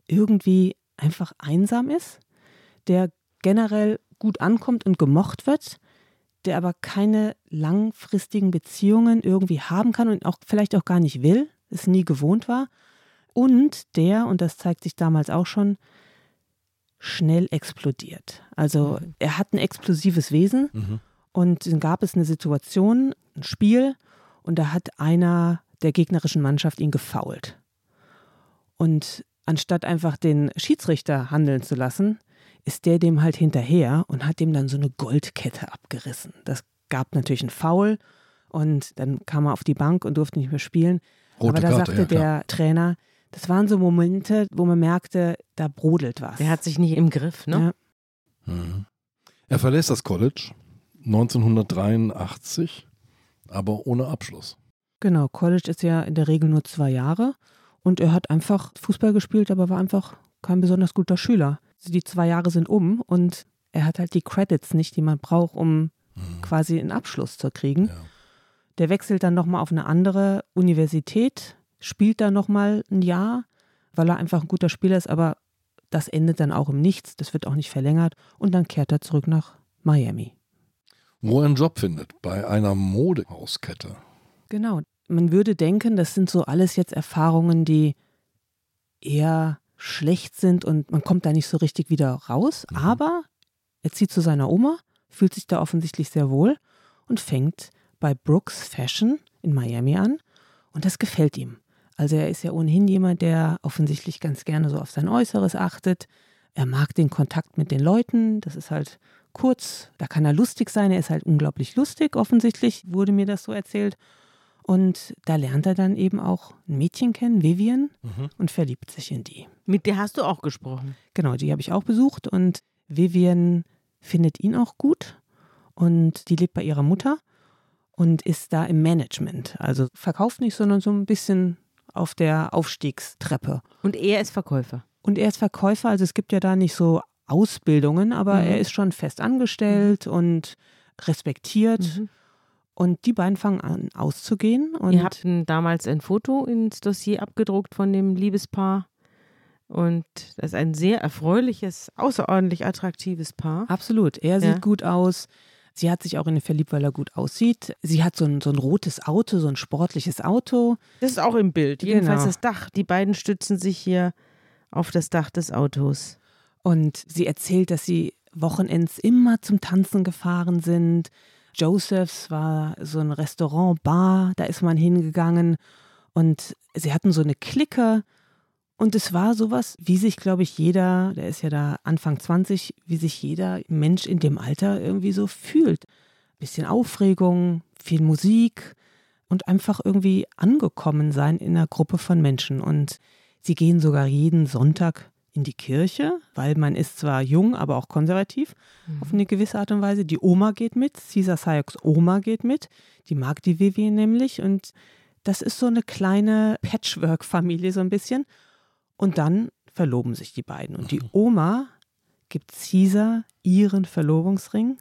irgendwie einfach einsam ist, der generell gut ankommt und gemocht wird, der aber keine langfristigen Beziehungen irgendwie haben kann und auch vielleicht auch gar nicht will, es nie gewohnt war. Und der, und das zeigt sich damals auch schon, schnell explodiert. Also mhm. er hat ein explosives Wesen mhm. und dann gab es eine Situation, ein Spiel, und da hat einer der gegnerischen Mannschaft ihn gefault. Und anstatt einfach den Schiedsrichter handeln zu lassen, ist der dem halt hinterher und hat dem dann so eine Goldkette abgerissen. Das gab natürlich einen Foul und dann kam er auf die Bank und durfte nicht mehr spielen. Rote Aber da Karte, sagte ja, der Trainer, das waren so Momente, wo man merkte, da brodelt was. Der hat sich nicht im Griff, ne? Ja. Mhm. Er verlässt das College 1983, aber ohne Abschluss. Genau, College ist ja in der Regel nur zwei Jahre und er hat einfach Fußball gespielt, aber war einfach kein besonders guter Schüler. Die zwei Jahre sind um und er hat halt die Credits nicht, die man braucht, um mhm. quasi einen Abschluss zu kriegen. Ja. Der wechselt dann nochmal auf eine andere Universität, spielt da nochmal ein Jahr, weil er einfach ein guter Spieler ist, aber das endet dann auch im Nichts, das wird auch nicht verlängert und dann kehrt er zurück nach Miami. Wo er einen Job findet, bei einer Modehauskette. Genau. Man würde denken, das sind so alles jetzt Erfahrungen, die eher schlecht sind und man kommt da nicht so richtig wieder raus. Mhm. Aber er zieht zu seiner Oma, fühlt sich da offensichtlich sehr wohl und fängt bei Brooks Fashion in Miami an. Und das gefällt ihm. Also er ist ja ohnehin jemand, der offensichtlich ganz gerne so auf sein Äußeres achtet. Er mag den Kontakt mit den Leuten. Das ist halt kurz. Da kann er lustig sein. Er ist halt unglaublich lustig, offensichtlich, wurde mir das so erzählt. Und da lernt er dann eben auch ein Mädchen kennen, Vivian, mhm. und verliebt sich in die. Mit der hast du auch gesprochen. Genau, die habe ich auch besucht und Vivian findet ihn auch gut und die lebt bei ihrer Mutter und ist da im Management. Also verkauft nicht, sondern so ein bisschen auf der Aufstiegstreppe. Und er ist Verkäufer. Und er ist Verkäufer, also es gibt ja da nicht so Ausbildungen, aber mhm. er ist schon fest angestellt mhm. und respektiert. Mhm. Und die beiden fangen an auszugehen. Und Ihr habt damals ein Foto ins Dossier abgedruckt von dem Liebespaar. Und das ist ein sehr erfreuliches, außerordentlich attraktives Paar. Absolut. Er ja. sieht gut aus. Sie hat sich auch in ihn verliebt, weil er gut aussieht. Sie hat so ein, so ein rotes Auto, so ein sportliches Auto. Das ist auch im Bild. Jedenfalls genau. das Dach. Die beiden stützen sich hier auf das Dach des Autos. Und sie erzählt, dass sie Wochenends immer zum Tanzen gefahren sind. Josephs war so ein Restaurant, Bar, da ist man hingegangen. Und sie hatten so eine Clique. Und es war sowas, wie sich, glaube ich, jeder, der ist ja da Anfang 20, wie sich jeder Mensch in dem Alter irgendwie so fühlt. Bisschen Aufregung, viel Musik und einfach irgendwie angekommen sein in einer Gruppe von Menschen. Und sie gehen sogar jeden Sonntag in die Kirche, weil man ist zwar jung, aber auch konservativ mhm. auf eine gewisse Art und Weise. Die Oma geht mit, Caesar Sayaks Oma geht mit, die mag die Vivian nämlich und das ist so eine kleine Patchwork-Familie so ein bisschen. Und dann verloben sich die beiden und die mhm. Oma gibt Caesar ihren Verlobungsring,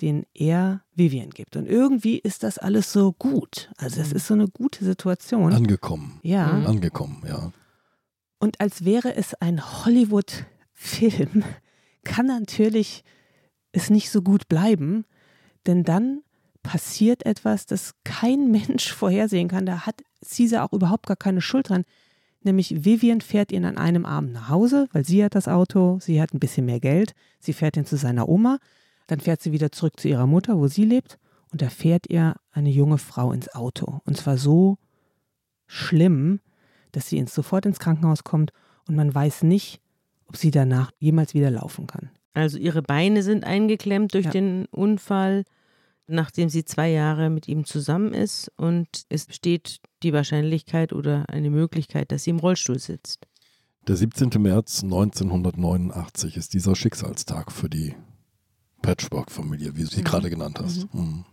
den er Vivian gibt. Und irgendwie ist das alles so gut. Also es mhm. ist so eine gute Situation. Angekommen. Ja. Angekommen, ja. Und als wäre es ein Hollywood-Film, kann natürlich es nicht so gut bleiben, denn dann passiert etwas, das kein (laughs) Mensch vorhersehen kann. Da hat Caesar auch überhaupt gar keine Schuld dran. Nämlich Vivian fährt ihn an einem Abend nach Hause, weil sie hat das Auto, sie hat ein bisschen mehr Geld, sie fährt ihn zu seiner Oma, dann fährt sie wieder zurück zu ihrer Mutter, wo sie lebt, und da fährt ihr eine junge Frau ins Auto. Und zwar so schlimm, dass sie sofort ins Krankenhaus kommt und man weiß nicht, ob sie danach jemals wieder laufen kann. Also ihre Beine sind eingeklemmt durch ja. den Unfall, nachdem sie zwei Jahre mit ihm zusammen ist und es besteht die Wahrscheinlichkeit oder eine Möglichkeit, dass sie im Rollstuhl sitzt. Der 17. März 1989 ist dieser Schicksalstag für die Patchwork-Familie, wie du sie mhm. gerade genannt hast. Mhm. Mhm.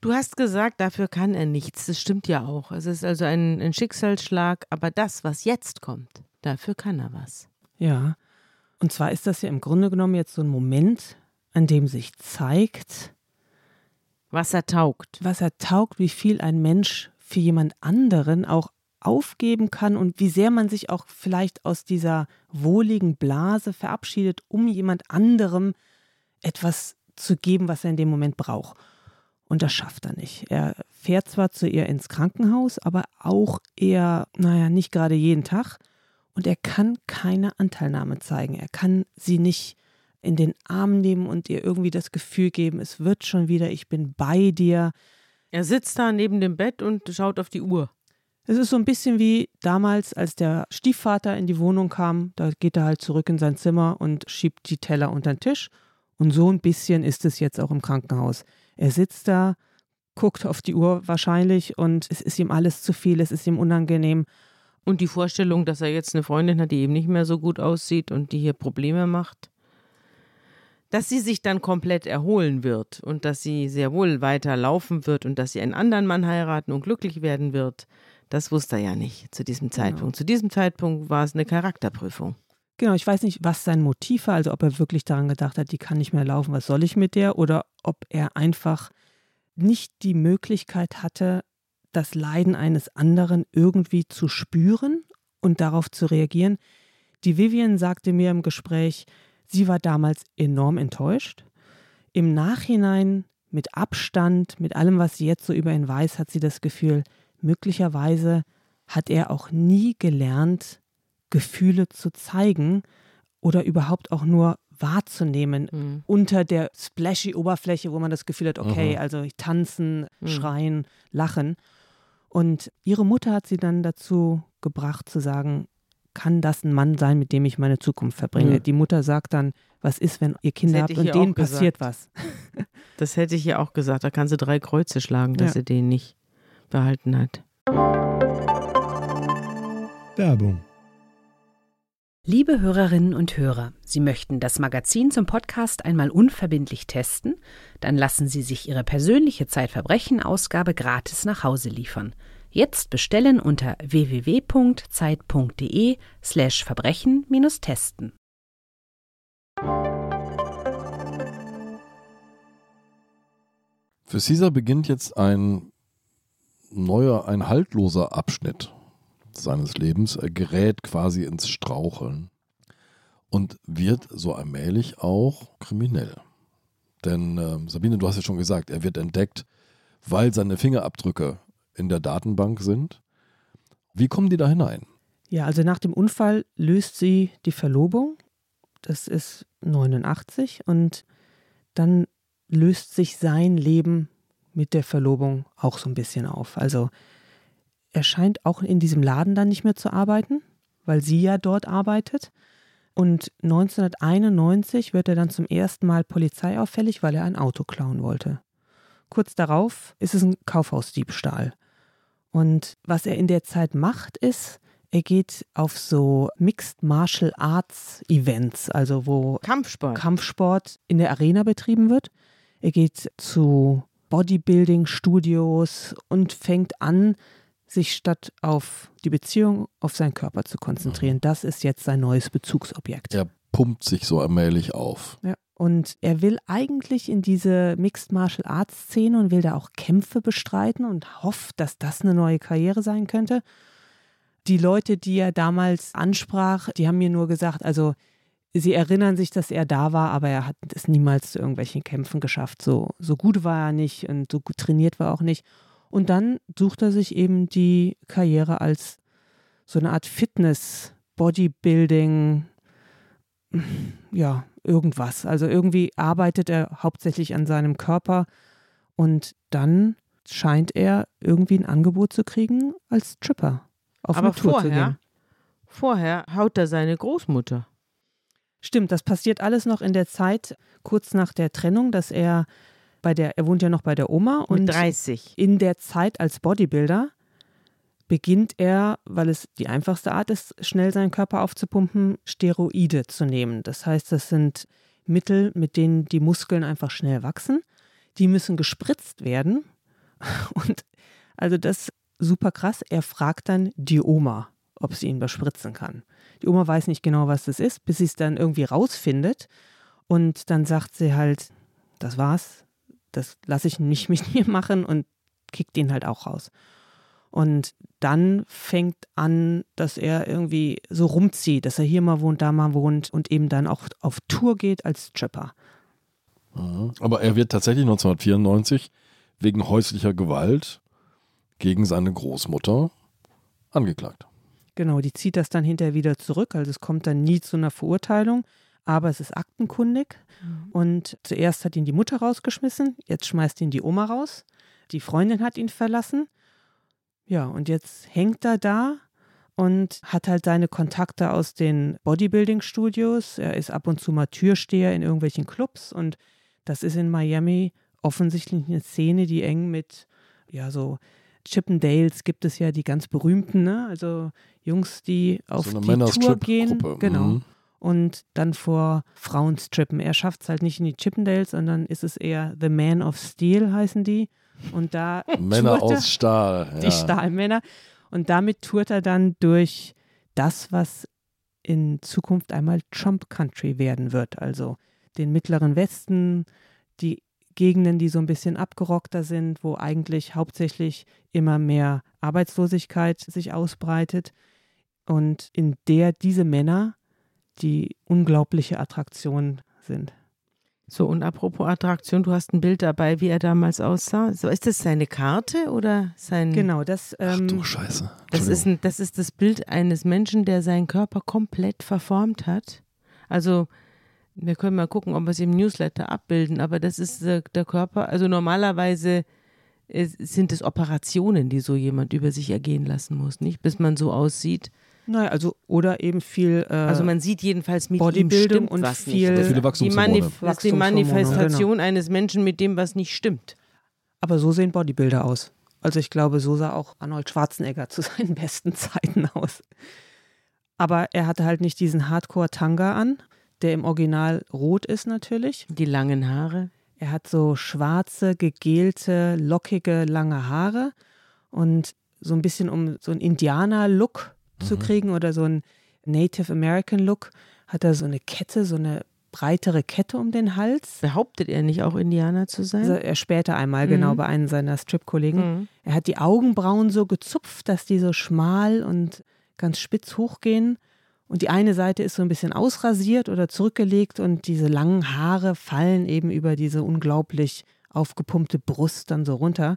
Du hast gesagt, dafür kann er nichts. Das stimmt ja auch. Es ist also ein, ein Schicksalsschlag, aber das, was jetzt kommt, dafür kann er was. Ja. Und zwar ist das ja im Grunde genommen jetzt so ein Moment, an dem sich zeigt, was er taugt. Was er taugt, wie viel ein Mensch für jemand anderen auch aufgeben kann und wie sehr man sich auch vielleicht aus dieser wohligen Blase verabschiedet, um jemand anderem etwas zu geben, was er in dem Moment braucht. Und das schafft er nicht. Er fährt zwar zu ihr ins Krankenhaus, aber auch eher, naja, nicht gerade jeden Tag. Und er kann keine Anteilnahme zeigen. Er kann sie nicht in den Arm nehmen und ihr irgendwie das Gefühl geben, es wird schon wieder, ich bin bei dir. Er sitzt da neben dem Bett und schaut auf die Uhr. Es ist so ein bisschen wie damals, als der Stiefvater in die Wohnung kam. Da geht er halt zurück in sein Zimmer und schiebt die Teller unter den Tisch. Und so ein bisschen ist es jetzt auch im Krankenhaus. Er sitzt da, guckt auf die Uhr wahrscheinlich und es ist ihm alles zu viel, es ist ihm unangenehm. Und die Vorstellung, dass er jetzt eine Freundin hat, die eben nicht mehr so gut aussieht und die hier Probleme macht, dass sie sich dann komplett erholen wird und dass sie sehr wohl weiter laufen wird und dass sie einen anderen Mann heiraten und glücklich werden wird, das wusste er ja nicht zu diesem genau. Zeitpunkt. Genau. Zu diesem Zeitpunkt war es eine Charakterprüfung. Genau, ich weiß nicht, was sein Motiv war, also ob er wirklich daran gedacht hat, die kann nicht mehr laufen, was soll ich mit der, oder ob er einfach nicht die Möglichkeit hatte, das Leiden eines anderen irgendwie zu spüren und darauf zu reagieren. Die Vivian sagte mir im Gespräch, Sie war damals enorm enttäuscht. Im Nachhinein, mit Abstand, mit allem, was sie jetzt so über ihn weiß, hat sie das Gefühl, möglicherweise hat er auch nie gelernt, Gefühle zu zeigen oder überhaupt auch nur wahrzunehmen mhm. unter der splashy Oberfläche, wo man das Gefühl hat, okay, mhm. also tanzen, mhm. schreien, lachen. Und ihre Mutter hat sie dann dazu gebracht zu sagen, kann das ein Mann sein, mit dem ich meine Zukunft verbringe? Mhm. Die Mutter sagt dann, was ist, wenn ihr Kinder habt und denen passiert was? (laughs) das hätte ich ihr auch gesagt. Da kann sie drei Kreuze schlagen, dass ja. sie den nicht behalten hat. Werbung. Liebe Hörerinnen und Hörer, Sie möchten das Magazin zum Podcast einmal unverbindlich testen? Dann lassen Sie sich Ihre persönliche Zeitverbrechen-Ausgabe gratis nach Hause liefern. Jetzt bestellen unter www.zeit.de slash Verbrechen-testen. Für Caesar beginnt jetzt ein neuer, ein haltloser Abschnitt seines Lebens. Er gerät quasi ins Straucheln und wird so allmählich auch kriminell. Denn äh, Sabine, du hast ja schon gesagt, er wird entdeckt, weil seine Fingerabdrücke in der Datenbank sind. Wie kommen die da hinein? Ja, also nach dem Unfall löst sie die Verlobung. Das ist 89 und dann löst sich sein Leben mit der Verlobung auch so ein bisschen auf. Also er scheint auch in diesem Laden dann nicht mehr zu arbeiten, weil sie ja dort arbeitet. Und 1991 wird er dann zum ersten Mal polizeiauffällig, weil er ein Auto klauen wollte. Kurz darauf ist es ein Kaufhausdiebstahl. Und was er in der Zeit macht, ist, er geht auf so Mixed Martial Arts Events, also wo Kampfsport, Kampfsport in der Arena betrieben wird. Er geht zu Bodybuilding Studios und fängt an, sich statt auf die Beziehung auf seinen Körper zu konzentrieren. Mhm. Das ist jetzt sein neues Bezugsobjekt. Er pumpt sich so allmählich auf. Ja. Und er will eigentlich in diese Mixed Martial Arts Szene und will da auch Kämpfe bestreiten und hofft, dass das eine neue Karriere sein könnte. Die Leute, die er damals ansprach, die haben mir nur gesagt, also sie erinnern sich, dass er da war, aber er hat es niemals zu irgendwelchen Kämpfen geschafft. So, so gut war er nicht und so gut trainiert war er auch nicht. Und dann sucht er sich eben die Karriere als so eine Art Fitness, Bodybuilding, ja, irgendwas. Also irgendwie arbeitet er hauptsächlich an seinem Körper und dann scheint er irgendwie ein Angebot zu kriegen, als Tripper auf Aber eine Tour vorher, zu gehen. Vorher haut er seine Großmutter. Stimmt, das passiert alles noch in der Zeit kurz nach der Trennung, dass er bei der, er wohnt ja noch bei der Oma und Mit 30. in der Zeit als Bodybuilder beginnt er, weil es die einfachste Art ist, schnell seinen Körper aufzupumpen, Steroide zu nehmen. Das heißt, das sind Mittel, mit denen die Muskeln einfach schnell wachsen. Die müssen gespritzt werden. (laughs) Und also das ist super krass. Er fragt dann die Oma, ob sie ihn bespritzen kann. Die Oma weiß nicht genau, was das ist, bis sie es dann irgendwie rausfindet. Und dann sagt sie halt, das war's, das lasse ich nicht mit mir machen und kickt ihn halt auch raus. Und dann fängt an, dass er irgendwie so rumzieht, dass er hier mal wohnt, da mal wohnt und eben dann auch auf Tour geht als Stripper. Mhm. Aber er wird tatsächlich 1994 wegen häuslicher Gewalt gegen seine Großmutter angeklagt. Genau, die zieht das dann hinterher wieder zurück. Also es kommt dann nie zu einer Verurteilung, aber es ist aktenkundig. Mhm. Und zuerst hat ihn die Mutter rausgeschmissen, jetzt schmeißt ihn die Oma raus. Die Freundin hat ihn verlassen. Ja, und jetzt hängt er da und hat halt seine Kontakte aus den Bodybuilding-Studios. Er ist ab und zu mal Türsteher in irgendwelchen Clubs und das ist in Miami offensichtlich eine Szene, die eng mit, ja, so Chippendales gibt es ja die ganz berühmten, ne? also Jungs, die auf so die Tour gehen. Genau. Mhm. Und dann vor Frauen strippen. Er schafft es halt nicht in die Chippendales, sondern ist es eher The Man of Steel heißen die. Und da (laughs) Männer aus Stahl. (laughs) Die ja. Stahlmänner. Und damit tourt er dann durch das, was in Zukunft einmal Trump Country werden wird. Also den mittleren Westen, die Gegenden, die so ein bisschen abgerockter sind, wo eigentlich hauptsächlich immer mehr Arbeitslosigkeit sich ausbreitet und in der diese Männer die unglaubliche Attraktion sind. So, und apropos Attraktion, du hast ein Bild dabei, wie er damals aussah. So, ist das seine Karte oder sein. Genau, das. Ähm, Ach du Scheiße. Das ist, ein, das ist das Bild eines Menschen, der seinen Körper komplett verformt hat. Also, wir können mal gucken, ob wir es im Newsletter abbilden, aber das ist der, der Körper. Also normalerweise sind es Operationen, die so jemand über sich ergehen lassen muss, nicht? Bis man so aussieht. Naja, also oder eben viel. Äh, also man sieht jedenfalls mit Bodybuilding und viel nicht. viele die, Manif die Manifestation genau. eines Menschen mit dem, was nicht stimmt. Aber so sehen Bodybuilder aus. Also ich glaube, so sah auch Arnold Schwarzenegger zu seinen besten Zeiten aus. Aber er hatte halt nicht diesen Hardcore-Tanga an, der im Original rot ist natürlich. Die langen Haare. Er hat so schwarze, gegelte, lockige, lange Haare und so ein bisschen um so einen Indianer-Look mhm. zu kriegen oder so einen Native American Look, hat er so eine Kette, so eine breitere Kette um den Hals. Behauptet er nicht auch Indianer zu sein? Also er später einmal, genau, mhm. genau, bei einem seiner Strip-Kollegen. Mhm. Er hat die Augenbrauen so gezupft, dass die so schmal und ganz spitz hochgehen. Und die eine Seite ist so ein bisschen ausrasiert oder zurückgelegt und diese langen Haare fallen eben über diese unglaublich aufgepumpte Brust dann so runter.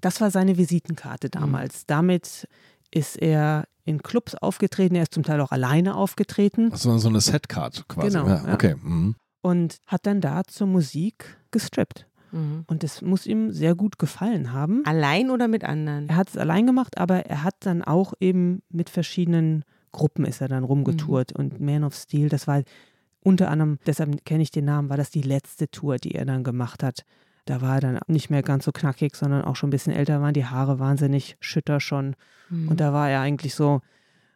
Das war seine Visitenkarte mhm. damals. Mhm. Damit ist er in Clubs aufgetreten, er ist zum Teil auch alleine aufgetreten. Also so eine Setcard quasi. Genau. Ja, okay. Mhm. Und hat dann da zur Musik gestrippt. Mhm. Und das muss ihm sehr gut gefallen haben. Allein oder mit anderen? Er hat es allein gemacht, aber er hat dann auch eben mit verschiedenen Gruppen ist er dann rumgetourt. Mhm. Und Man of Steel, das war unter anderem, deshalb kenne ich den Namen, war das die letzte Tour, die er dann gemacht hat. Da war er dann nicht mehr ganz so knackig, sondern auch schon ein bisschen älter, waren die Haare wahnsinnig schütter schon. Mhm. Und da war er eigentlich so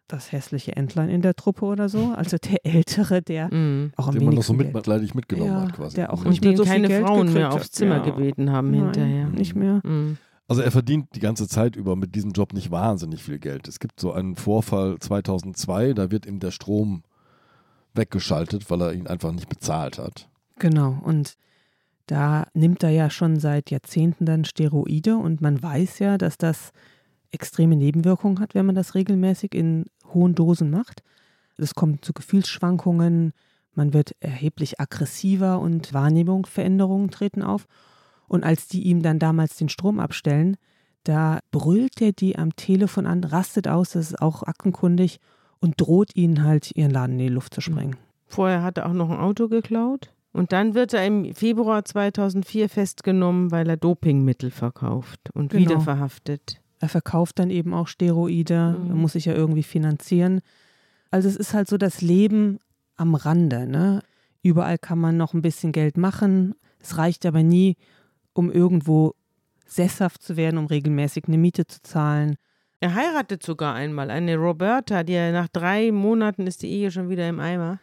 das hässliche Entlein in der Truppe oder so. Also der (laughs) Ältere, der mhm. auch am den man noch so mitleidig mitgenommen ja, hat quasi. Der auch mhm. nicht mehr so keine viel Geld Frauen mehr aufs Zimmer ja. gebeten haben Nein, hinterher. Nicht mehr. Mhm. Also er verdient die ganze Zeit über mit diesem Job nicht wahnsinnig viel Geld. Es gibt so einen Vorfall 2002, da wird ihm der Strom weggeschaltet, weil er ihn einfach nicht bezahlt hat. Genau, und da nimmt er ja schon seit Jahrzehnten dann Steroide und man weiß ja, dass das extreme Nebenwirkungen hat, wenn man das regelmäßig in hohen Dosen macht. Es kommt zu Gefühlsschwankungen, man wird erheblich aggressiver und Wahrnehmungsveränderungen treten auf. Und als die ihm dann damals den Strom abstellen, da brüllt er die am Telefon an, rastet aus, das ist auch aktenkundig, und droht ihnen halt, ihren Laden in die Luft zu sprengen. Vorher hat er auch noch ein Auto geklaut. Und dann wird er im Februar 2004 festgenommen, weil er Dopingmittel verkauft und genau. wieder verhaftet. Er verkauft dann eben auch Steroide, mhm. er muss sich ja irgendwie finanzieren. Also es ist halt so das Leben am Rande. Ne? Überall kann man noch ein bisschen Geld machen. Es reicht aber nie, um irgendwo sesshaft zu werden, um regelmäßig eine Miete zu zahlen. Er heiratet sogar einmal eine Roberta, die er nach drei Monaten ist die Ehe schon wieder im Eimer.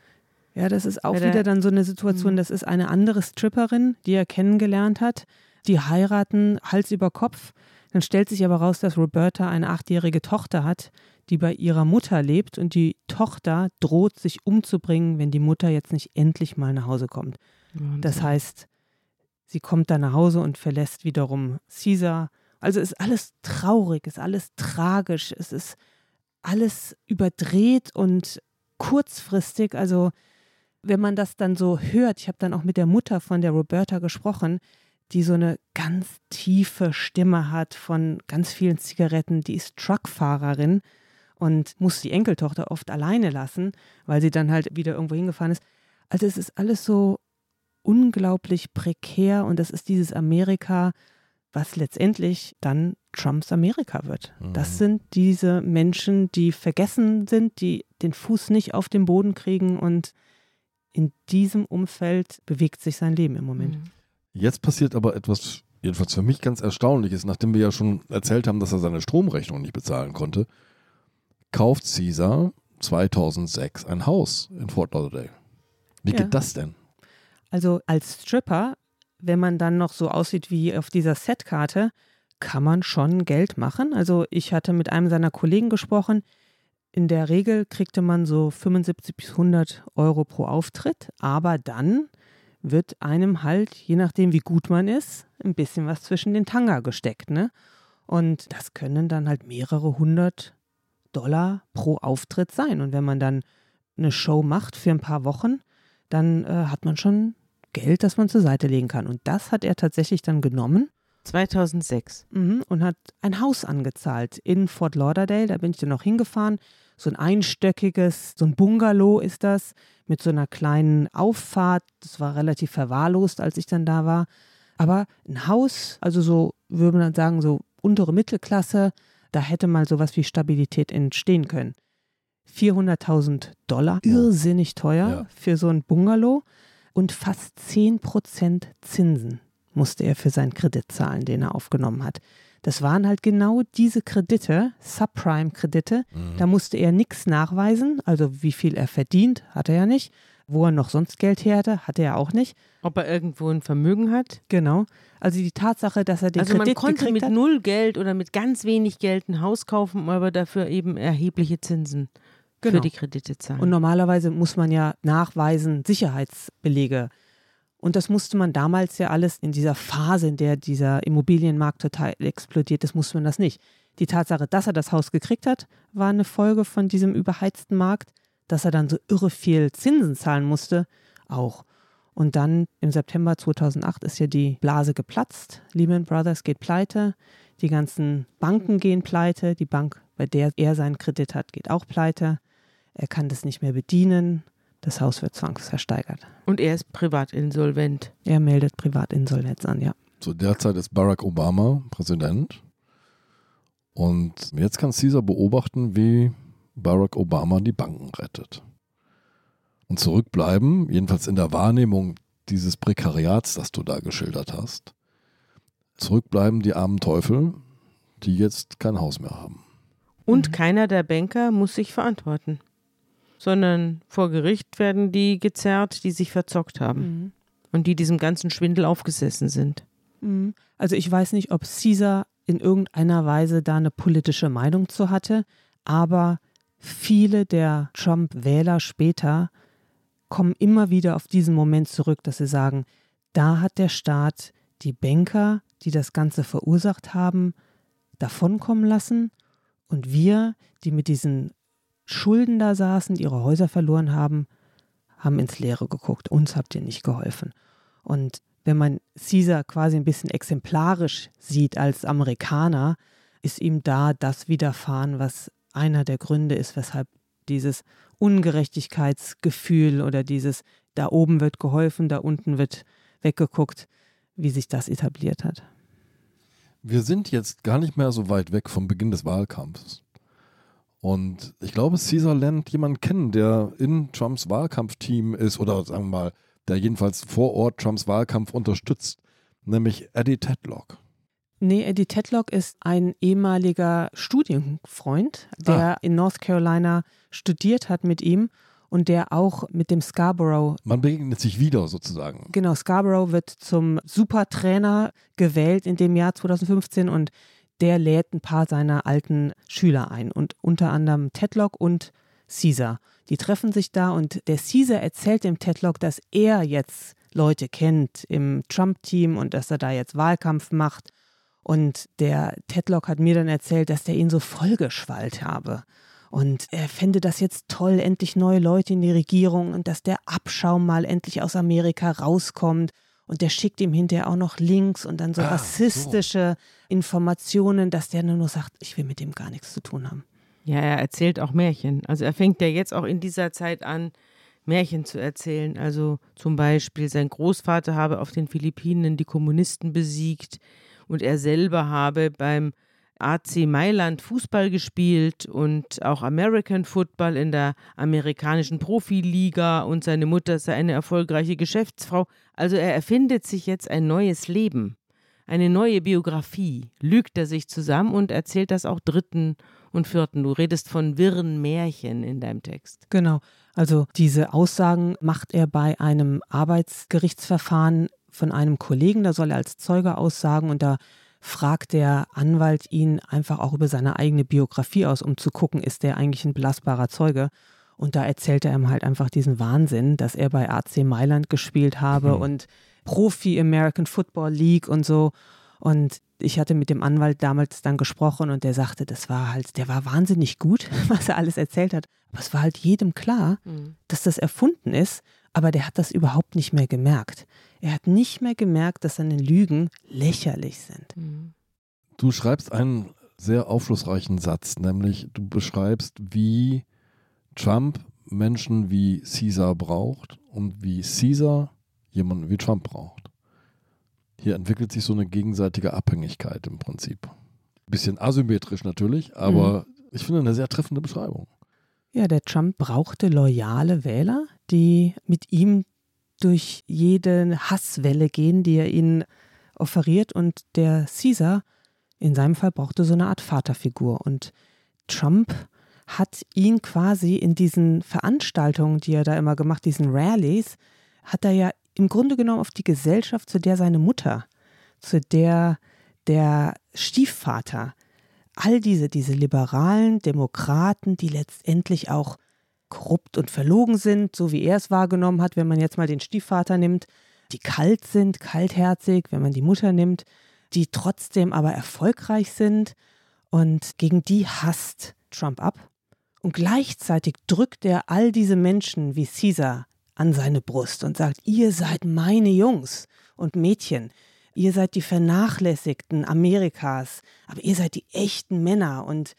Ja, das ist auch wieder dann so eine Situation, mhm. das ist eine andere Stripperin, die er kennengelernt hat. Die heiraten Hals über Kopf. Dann stellt sich aber raus, dass Roberta eine achtjährige Tochter hat, die bei ihrer Mutter lebt und die Tochter droht, sich umzubringen, wenn die Mutter jetzt nicht endlich mal nach Hause kommt. Wahnsinn. Das heißt, Sie kommt dann nach Hause und verlässt wiederum Caesar Also ist alles traurig, ist alles tragisch, es ist alles überdreht und kurzfristig. Also wenn man das dann so hört, ich habe dann auch mit der Mutter von der Roberta gesprochen, die so eine ganz tiefe Stimme hat von ganz vielen Zigaretten, die ist Truckfahrerin und muss die Enkeltochter oft alleine lassen, weil sie dann halt wieder irgendwo hingefahren ist. Also es ist alles so unglaublich prekär und das ist dieses Amerika, was letztendlich dann Trumps Amerika wird. Mhm. Das sind diese Menschen, die vergessen sind, die den Fuß nicht auf den Boden kriegen und in diesem Umfeld bewegt sich sein Leben im Moment. Mhm. Jetzt passiert aber etwas, jedenfalls für mich ganz Erstaunliches, nachdem wir ja schon erzählt haben, dass er seine Stromrechnung nicht bezahlen konnte, kauft Caesar 2006 ein Haus in Fort Lauderdale. Wie ja. geht das denn? Also als Stripper, wenn man dann noch so aussieht wie auf dieser Setkarte, kann man schon Geld machen. Also ich hatte mit einem seiner Kollegen gesprochen. In der Regel kriegte man so 75 bis 100 Euro pro Auftritt, aber dann wird einem halt, je nachdem wie gut man ist, ein bisschen was zwischen den Tanga gesteckt. Ne? Und das können dann halt mehrere hundert Dollar pro Auftritt sein. Und wenn man dann eine Show macht für ein paar Wochen, dann äh, hat man schon Geld, das man zur Seite legen kann. Und das hat er tatsächlich dann genommen. 2006. Mhm, und hat ein Haus angezahlt in Fort Lauderdale. Da bin ich dann noch hingefahren. So ein einstöckiges, so ein Bungalow ist das, mit so einer kleinen Auffahrt. Das war relativ verwahrlost, als ich dann da war. Aber ein Haus, also so, würde man dann sagen, so untere Mittelklasse, da hätte mal sowas wie Stabilität entstehen können. 400.000 Dollar, irrsinnig teuer ja. für so ein Bungalow und fast 10% Zinsen musste er für seinen Kredit zahlen, den er aufgenommen hat. Das waren halt genau diese Kredite, Subprime-Kredite. Mhm. Da musste er nichts nachweisen, also wie viel er verdient, hat er ja nicht. Wo er noch sonst Geld her hatte, hatte er auch nicht. Ob er irgendwo ein Vermögen hat? Genau. Also die Tatsache, dass er den also Kredit Also man konnte mit hat, null Geld oder mit ganz wenig Geld ein Haus kaufen, aber dafür eben erhebliche Zinsen genau. für die Kredite zahlen. Und normalerweise muss man ja nachweisen, Sicherheitsbelege und das musste man damals ja alles in dieser Phase, in der dieser Immobilienmarkt total explodiert ist, musste man das nicht. Die Tatsache, dass er das Haus gekriegt hat, war eine Folge von diesem überheizten Markt. Dass er dann so irre viel Zinsen zahlen musste, auch. Und dann im September 2008 ist ja die Blase geplatzt. Lehman Brothers geht pleite. Die ganzen Banken gehen pleite. Die Bank, bei der er seinen Kredit hat, geht auch pleite. Er kann das nicht mehr bedienen. Das Haus wird zwangsversteigert. Und er ist privat insolvent. Er meldet Privatinsolvenz an, ja. Zu der Zeit ist Barack Obama Präsident. Und jetzt kann Caesar beobachten, wie Barack Obama die Banken rettet. Und zurückbleiben, jedenfalls in der Wahrnehmung dieses Prekariats, das du da geschildert hast, zurückbleiben die armen Teufel, die jetzt kein Haus mehr haben. Und mhm. keiner der Banker muss sich verantworten sondern vor Gericht werden die gezerrt, die sich verzockt haben mhm. und die diesem ganzen Schwindel aufgesessen sind. Mhm. Also ich weiß nicht, ob Caesar in irgendeiner Weise da eine politische Meinung zu hatte, aber viele der Trump-Wähler später kommen immer wieder auf diesen Moment zurück, dass sie sagen, da hat der Staat die Banker, die das Ganze verursacht haben, davonkommen lassen und wir, die mit diesen Schulden da saßen, die ihre Häuser verloren haben, haben ins Leere geguckt. Uns habt ihr nicht geholfen. Und wenn man Caesar quasi ein bisschen exemplarisch sieht als Amerikaner, ist ihm da das widerfahren, was einer der Gründe ist, weshalb dieses Ungerechtigkeitsgefühl oder dieses da oben wird geholfen, da unten wird weggeguckt, wie sich das etabliert hat. Wir sind jetzt gar nicht mehr so weit weg vom Beginn des Wahlkampfs. Und ich glaube, Caesar lernt jemanden kennen, der in Trumps Wahlkampfteam ist oder sagen wir mal, der jedenfalls vor Ort Trumps Wahlkampf unterstützt, nämlich Eddie Tedlock. Nee, Eddie Tedlock ist ein ehemaliger Studienfreund, der ah. in North Carolina studiert hat mit ihm und der auch mit dem Scarborough. Man begegnet sich wieder sozusagen. Genau, Scarborough wird zum Supertrainer gewählt in dem Jahr 2015 und der lädt ein paar seiner alten Schüler ein und unter anderem Tedlock und Caesar. Die treffen sich da und der Caesar erzählt dem Tedlock, dass er jetzt Leute kennt im Trump-Team und dass er da jetzt Wahlkampf macht. Und der Tedlock hat mir dann erzählt, dass der ihn so vollgeschwallt habe. Und er fände das jetzt toll, endlich neue Leute in die Regierung und dass der Abschaum mal endlich aus Amerika rauskommt. Und der schickt ihm hinterher auch noch Links und dann so Ah, rassistische Informationen, dass der nur noch sagt, ich will mit dem gar nichts zu tun haben. Ja, er erzählt auch Märchen. Also er fängt ja jetzt auch in dieser Zeit an, Märchen zu erzählen. Also zum Beispiel, sein Großvater habe auf den Philippinen die Kommunisten besiegt und er selber habe beim AC Mailand Fußball gespielt und auch American Football in der amerikanischen Profiliga und seine Mutter sei eine erfolgreiche Geschäftsfrau. Also er erfindet sich jetzt ein neues Leben, eine neue Biografie, lügt er sich zusammen und erzählt das auch Dritten und Vierten. Du redest von wirren Märchen in deinem Text. Genau. Also diese Aussagen macht er bei einem Arbeitsgerichtsverfahren von einem Kollegen, da soll er als Zeuge aussagen und da fragt der Anwalt ihn einfach auch über seine eigene Biografie aus, um zu gucken, ist der eigentlich ein belastbarer Zeuge. Und da erzählt er ihm halt einfach diesen Wahnsinn, dass er bei AC Mailand gespielt habe Mhm. und Profi American Football League und so. Und ich hatte mit dem Anwalt damals dann gesprochen und der sagte, das war halt, der war wahnsinnig gut, (laughs) was er alles erzählt hat. Aber es war halt jedem klar, dass das erfunden ist, aber der hat das überhaupt nicht mehr gemerkt. Er hat nicht mehr gemerkt, dass seine Lügen lächerlich sind. Du schreibst einen sehr aufschlussreichen Satz, nämlich du beschreibst, wie Trump Menschen wie Caesar braucht und wie Caesar jemanden wie Trump braucht. Hier entwickelt sich so eine gegenseitige Abhängigkeit im Prinzip. Bisschen asymmetrisch natürlich, aber ich finde eine sehr treffende Beschreibung. Ja, der Trump brauchte loyale Wähler, die mit ihm durch jede Hasswelle gehen, die er ihnen offeriert. Und der Caesar in seinem Fall brauchte so eine Art Vaterfigur. Und Trump hat ihn quasi in diesen Veranstaltungen, die er da immer gemacht, diesen Rallies, hat er ja im Grunde genommen auf die Gesellschaft, zu der seine Mutter, zu der der Stiefvater, all diese, diese liberalen Demokraten, die letztendlich auch korrupt und verlogen sind, so wie er es wahrgenommen hat, wenn man jetzt mal den Stiefvater nimmt, die kalt sind, kaltherzig, wenn man die Mutter nimmt, die trotzdem aber erfolgreich sind und gegen die hasst Trump ab. Und gleichzeitig drückt er all diese Menschen wie Caesar an seine Brust und sagt, ihr seid meine Jungs und Mädchen, ihr seid die Vernachlässigten Amerikas, aber ihr seid die echten Männer und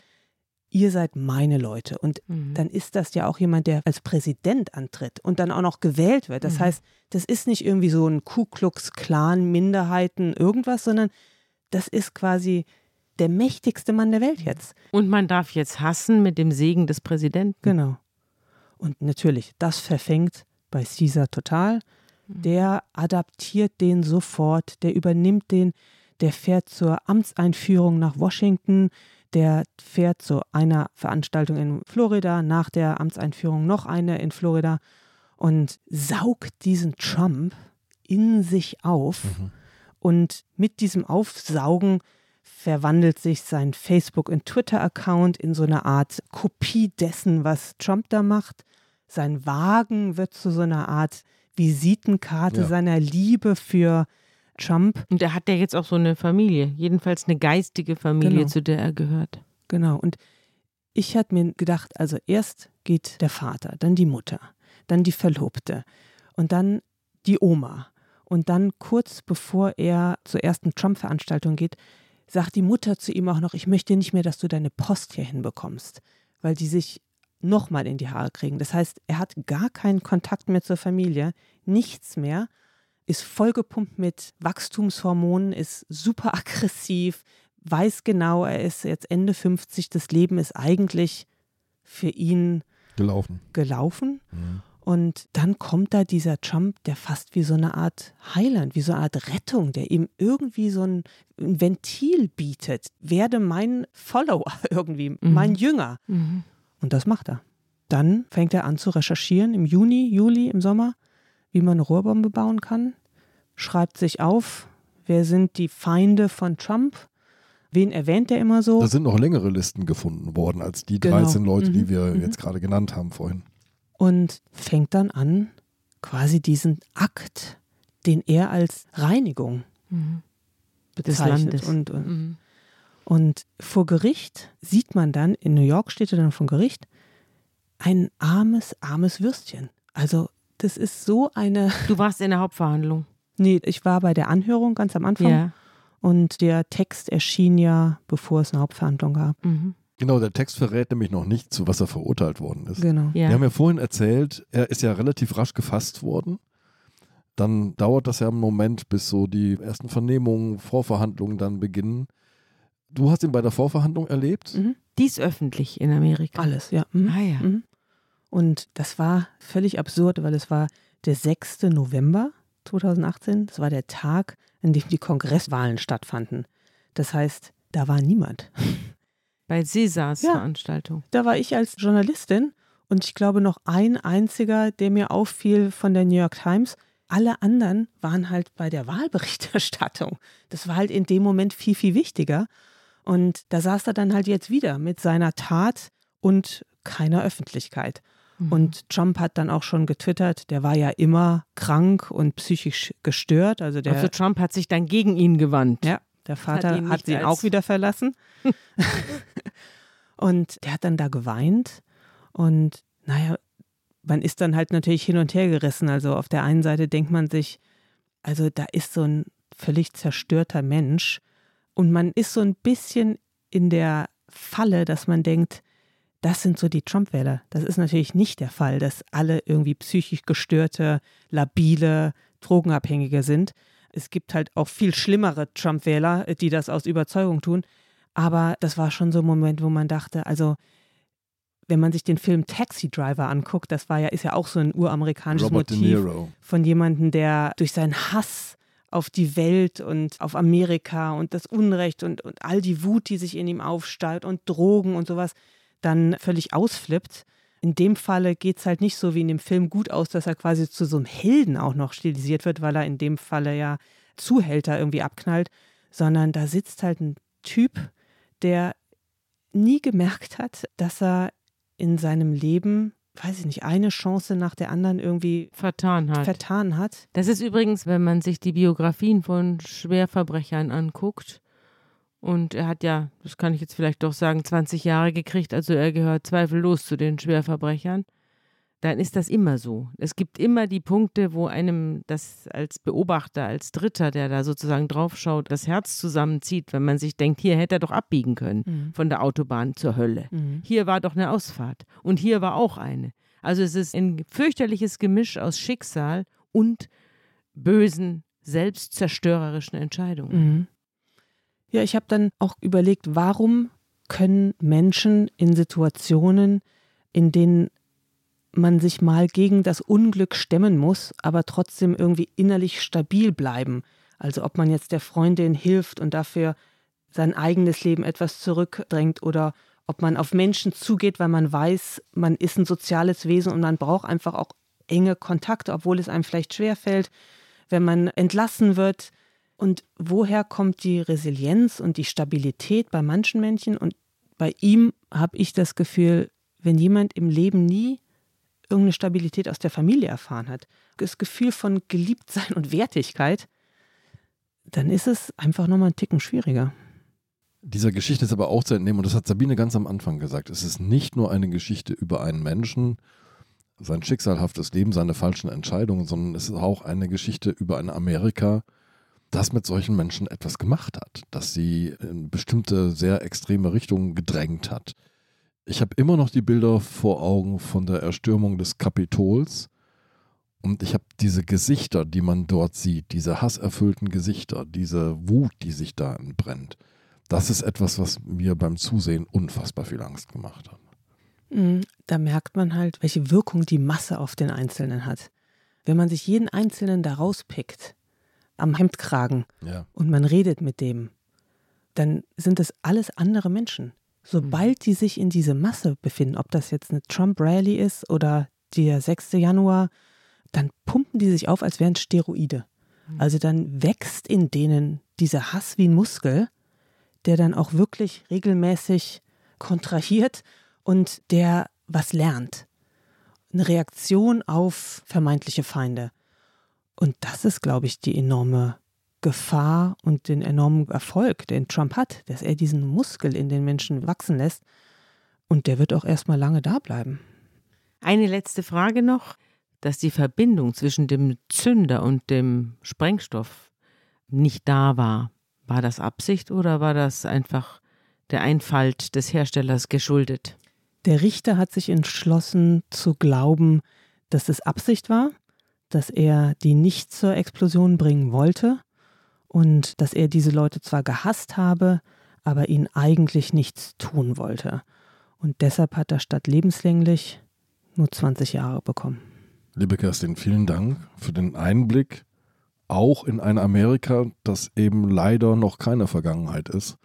ihr seid meine Leute. Und dann ist das ja auch jemand, der als Präsident antritt und dann auch noch gewählt wird. Das heißt, das ist nicht irgendwie so ein Ku Klux Klan, Minderheiten, irgendwas, sondern das ist quasi der mächtigste Mann der Welt jetzt. Und man darf jetzt hassen mit dem Segen des Präsidenten. Genau. Und natürlich, das verfängt bei Caesar total. Der adaptiert den sofort, der übernimmt den, der fährt zur Amtseinführung nach Washington, der fährt zu einer Veranstaltung in Florida, nach der Amtseinführung noch eine in Florida und saugt diesen Trump in sich auf. Und mit diesem Aufsaugen verwandelt sich sein Facebook- und Twitter-Account in so eine Art Kopie dessen, was Trump da macht. Sein Wagen wird zu so einer Art Visitenkarte Ja. seiner Liebe für Trump. Und er hat ja jetzt auch so eine Familie, jedenfalls eine geistige Familie, Genau. zu der er gehört. Genau. Und ich hatte mir gedacht, also erst geht der Vater, dann die Mutter, dann die Verlobte und dann die Oma. Und dann kurz bevor er zur ersten Trump-Veranstaltung geht, sagt die Mutter zu ihm auch noch, ich möchte nicht mehr, dass du deine Post hier hinbekommst, weil die sich nochmal in die Haare kriegen. Das heißt, er hat gar keinen Kontakt mehr zur Familie, nichts mehr, ist vollgepumpt mit Wachstumshormonen, ist super aggressiv, weiß genau, er ist jetzt Ende 50, das Leben ist eigentlich für ihn Gelaufen. gelaufen. Und dann kommt da dieser Trump, der fast wie so eine Art Heiland, wie so eine Art Rettung, der ihm irgendwie so ein, ein Ventil bietet. Werde mein Follower (laughs) irgendwie, mein Jünger. Und das macht er. Dann fängt er an zu recherchieren im Juni, Juli, im Sommer, wie man eine Rohrbombe bauen kann. Schreibt sich auf, wer sind die Feinde von Trump? Wen erwähnt er immer so? Da sind noch längere Listen gefunden worden als die Genau. 13 Leute, die Mhm. wir Mhm. jetzt gerade genannt haben vorhin. und fängt dann an, quasi diesen Akt, den er als Reinigung bezeichnet. Landes. Und, und, Mhm. Und vor Gericht sieht man dann, in New York steht er dann vor Gericht, ein armes, armes Würstchen. Also das ist so eine. Du warst in der Hauptverhandlung. Nee, ich war bei der Anhörung ganz am Anfang Ja. und der Text erschien ja, bevor es eine Hauptverhandlung gab. Mhm. Genau, der Text verrät nämlich noch nicht, zu was er verurteilt worden ist. Genau. Ja. Wir haben ja vorhin erzählt, er ist ja relativ rasch gefasst worden. Dann dauert das ja einen Moment, bis so die ersten Vernehmungen, Vorverhandlungen dann beginnen. Du hast ihn bei der Vorverhandlung erlebt? Mhm. Dies öffentlich in Amerika. Alles, ja. Mhm. Ah ja. Mhm. Und das war völlig absurd, weil es war der 6. November 2018. Das war der Tag, an dem die Kongresswahlen stattfanden. Das heißt, da war niemand. (laughs) Bei Cäsars Ja. Veranstaltung. Da war ich als Journalistin und ich glaube noch ein einziger, der mir auffiel von der New York Times. Alle anderen waren halt bei der Wahlberichterstattung. Das war halt in dem Moment viel, viel wichtiger. Und da saß er dann halt jetzt wieder mit seiner Tat und keiner Öffentlichkeit. Mhm. Und Trump hat dann auch schon getwittert, der war ja immer krank und psychisch gestört. Also der, also Trump hat sich dann gegen ihn gewandt. ja, der Vater ihn hat, ihn auch wieder verlassen. (laughs) und der hat dann da geweint. Und naja, man ist dann halt natürlich hin und her gerissen. Also auf der einen Seite denkt man sich, also da ist so ein völlig zerstörter Mensch. Und man ist so ein bisschen in der Falle, dass man denkt, das sind so die Trump-Wähler. Das ist natürlich nicht der Fall, dass alle irgendwie psychisch gestörte, labile, Drogenabhängige sind. Es gibt halt auch viel schlimmere Trump-Wähler, die das aus Überzeugung tun. Aber das war schon so ein Moment, wo man dachte, also wenn man sich den Film Taxi Driver anguckt, das war ja, ist ja auch so ein uramerikanisches Robert Motiv von jemandem, der durch seinen Hass auf die Welt und auf Amerika und das Unrecht und, und all die Wut, die sich in ihm aufsteigt und Drogen und sowas, dann völlig ausflippt. In dem Falle geht es halt nicht so wie in dem Film gut aus, dass er quasi zu so einem Helden auch noch stilisiert wird, weil er in dem Falle ja Zuhälter irgendwie abknallt, sondern da sitzt halt ein Typ, der nie gemerkt hat, dass er in seinem Leben, weiß ich nicht, eine Chance nach der anderen irgendwie Vertan hat. vertan hat. Das ist übrigens, wenn man sich die Biografien von Schwerverbrechern anguckt. Und er hat ja, das kann ich jetzt vielleicht doch sagen, 20 Jahre gekriegt, also er gehört zweifellos zu den Schwerverbrechern. Dann ist das immer so. Es gibt immer die Punkte, wo einem das als Beobachter, als Dritter, der da sozusagen draufschaut, das Herz zusammenzieht, wenn man sich denkt, hier hätte er doch abbiegen können von der Autobahn zur Hölle. Mhm. Hier war doch eine Ausfahrt und hier war auch eine. Also es ist ein fürchterliches Gemisch aus Schicksal und bösen, selbstzerstörerischen Entscheidungen. Mhm. Ja, ich habe dann auch überlegt, warum können Menschen in Situationen, in denen man sich mal gegen das Unglück stemmen muss, aber trotzdem irgendwie innerlich stabil bleiben. Also ob man jetzt der Freundin hilft und dafür sein eigenes Leben etwas zurückdrängt oder ob man auf Menschen zugeht, weil man weiß, man ist ein soziales Wesen und man braucht einfach auch enge Kontakte, obwohl es einem vielleicht schwerfällt, wenn man entlassen wird. Und woher kommt die Resilienz und die Stabilität bei manchen Menschen? Und bei ihm habe ich das Gefühl, wenn jemand im Leben nie irgendeine Stabilität aus der Familie erfahren hat, das Gefühl von Geliebtsein und Wertigkeit, dann ist es einfach nochmal einen Ticken schwieriger. Dieser Geschichte ist aber auch zu entnehmen, und das hat Sabine ganz am Anfang gesagt, es ist nicht nur eine Geschichte über einen Menschen, sein schicksalhaftes Leben, seine falschen Entscheidungen, sondern es ist auch eine Geschichte über ein Amerika, das mit solchen Menschen etwas gemacht hat, das sie in bestimmte sehr extreme Richtungen gedrängt hat. Ich habe immer noch die Bilder vor Augen von der Erstürmung des Kapitols und ich habe diese Gesichter, die man dort sieht, diese hasserfüllten Gesichter, diese Wut, die sich da entbrennt. Das ist etwas, was mir beim Zusehen unfassbar viel Angst gemacht hat. Mhm. Da merkt man halt, welche Wirkung die Masse auf den Einzelnen hat. Wenn man sich jeden Einzelnen da rauspickt, am Hemdkragen, Ja. und man redet mit dem, dann sind das alles andere Menschen. Sobald die sich in diese Masse befinden, ob das jetzt eine Trump-Rally ist oder der 6. Januar, dann pumpen die sich auf, als wären Steroide. Also dann wächst in denen dieser Hass wie ein Muskel, der dann auch wirklich regelmäßig kontrahiert und der was lernt. Eine Reaktion auf vermeintliche Feinde. Und das ist, glaube ich, die enorme Gefahr und den enormen Erfolg, den Trump hat, dass er diesen Muskel in den Menschen wachsen lässt. Und der wird auch erstmal lange da bleiben. Eine letzte Frage noch, dass die Verbindung zwischen dem Zünder und dem Sprengstoff nicht da war. War das Absicht oder war das einfach der Einfalt des Herstellers geschuldet? Der Richter hat sich entschlossen zu glauben, dass es Absicht war, dass er die nicht zur Explosion bringen wollte und dass er diese Leute zwar gehasst habe, aber ihnen eigentlich nichts tun wollte. Und deshalb hat er statt lebenslänglich nur 20 Jahre bekommen. Liebe Kerstin, vielen Dank für den Einblick auch in ein Amerika, das eben leider noch keine Vergangenheit ist,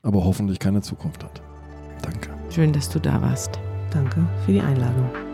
aber hoffentlich keine Zukunft hat. Danke. Schön, dass du da warst. Danke für die Einladung.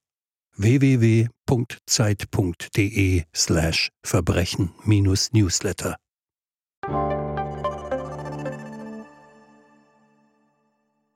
www.zeit.de Verbrechen-Newsletter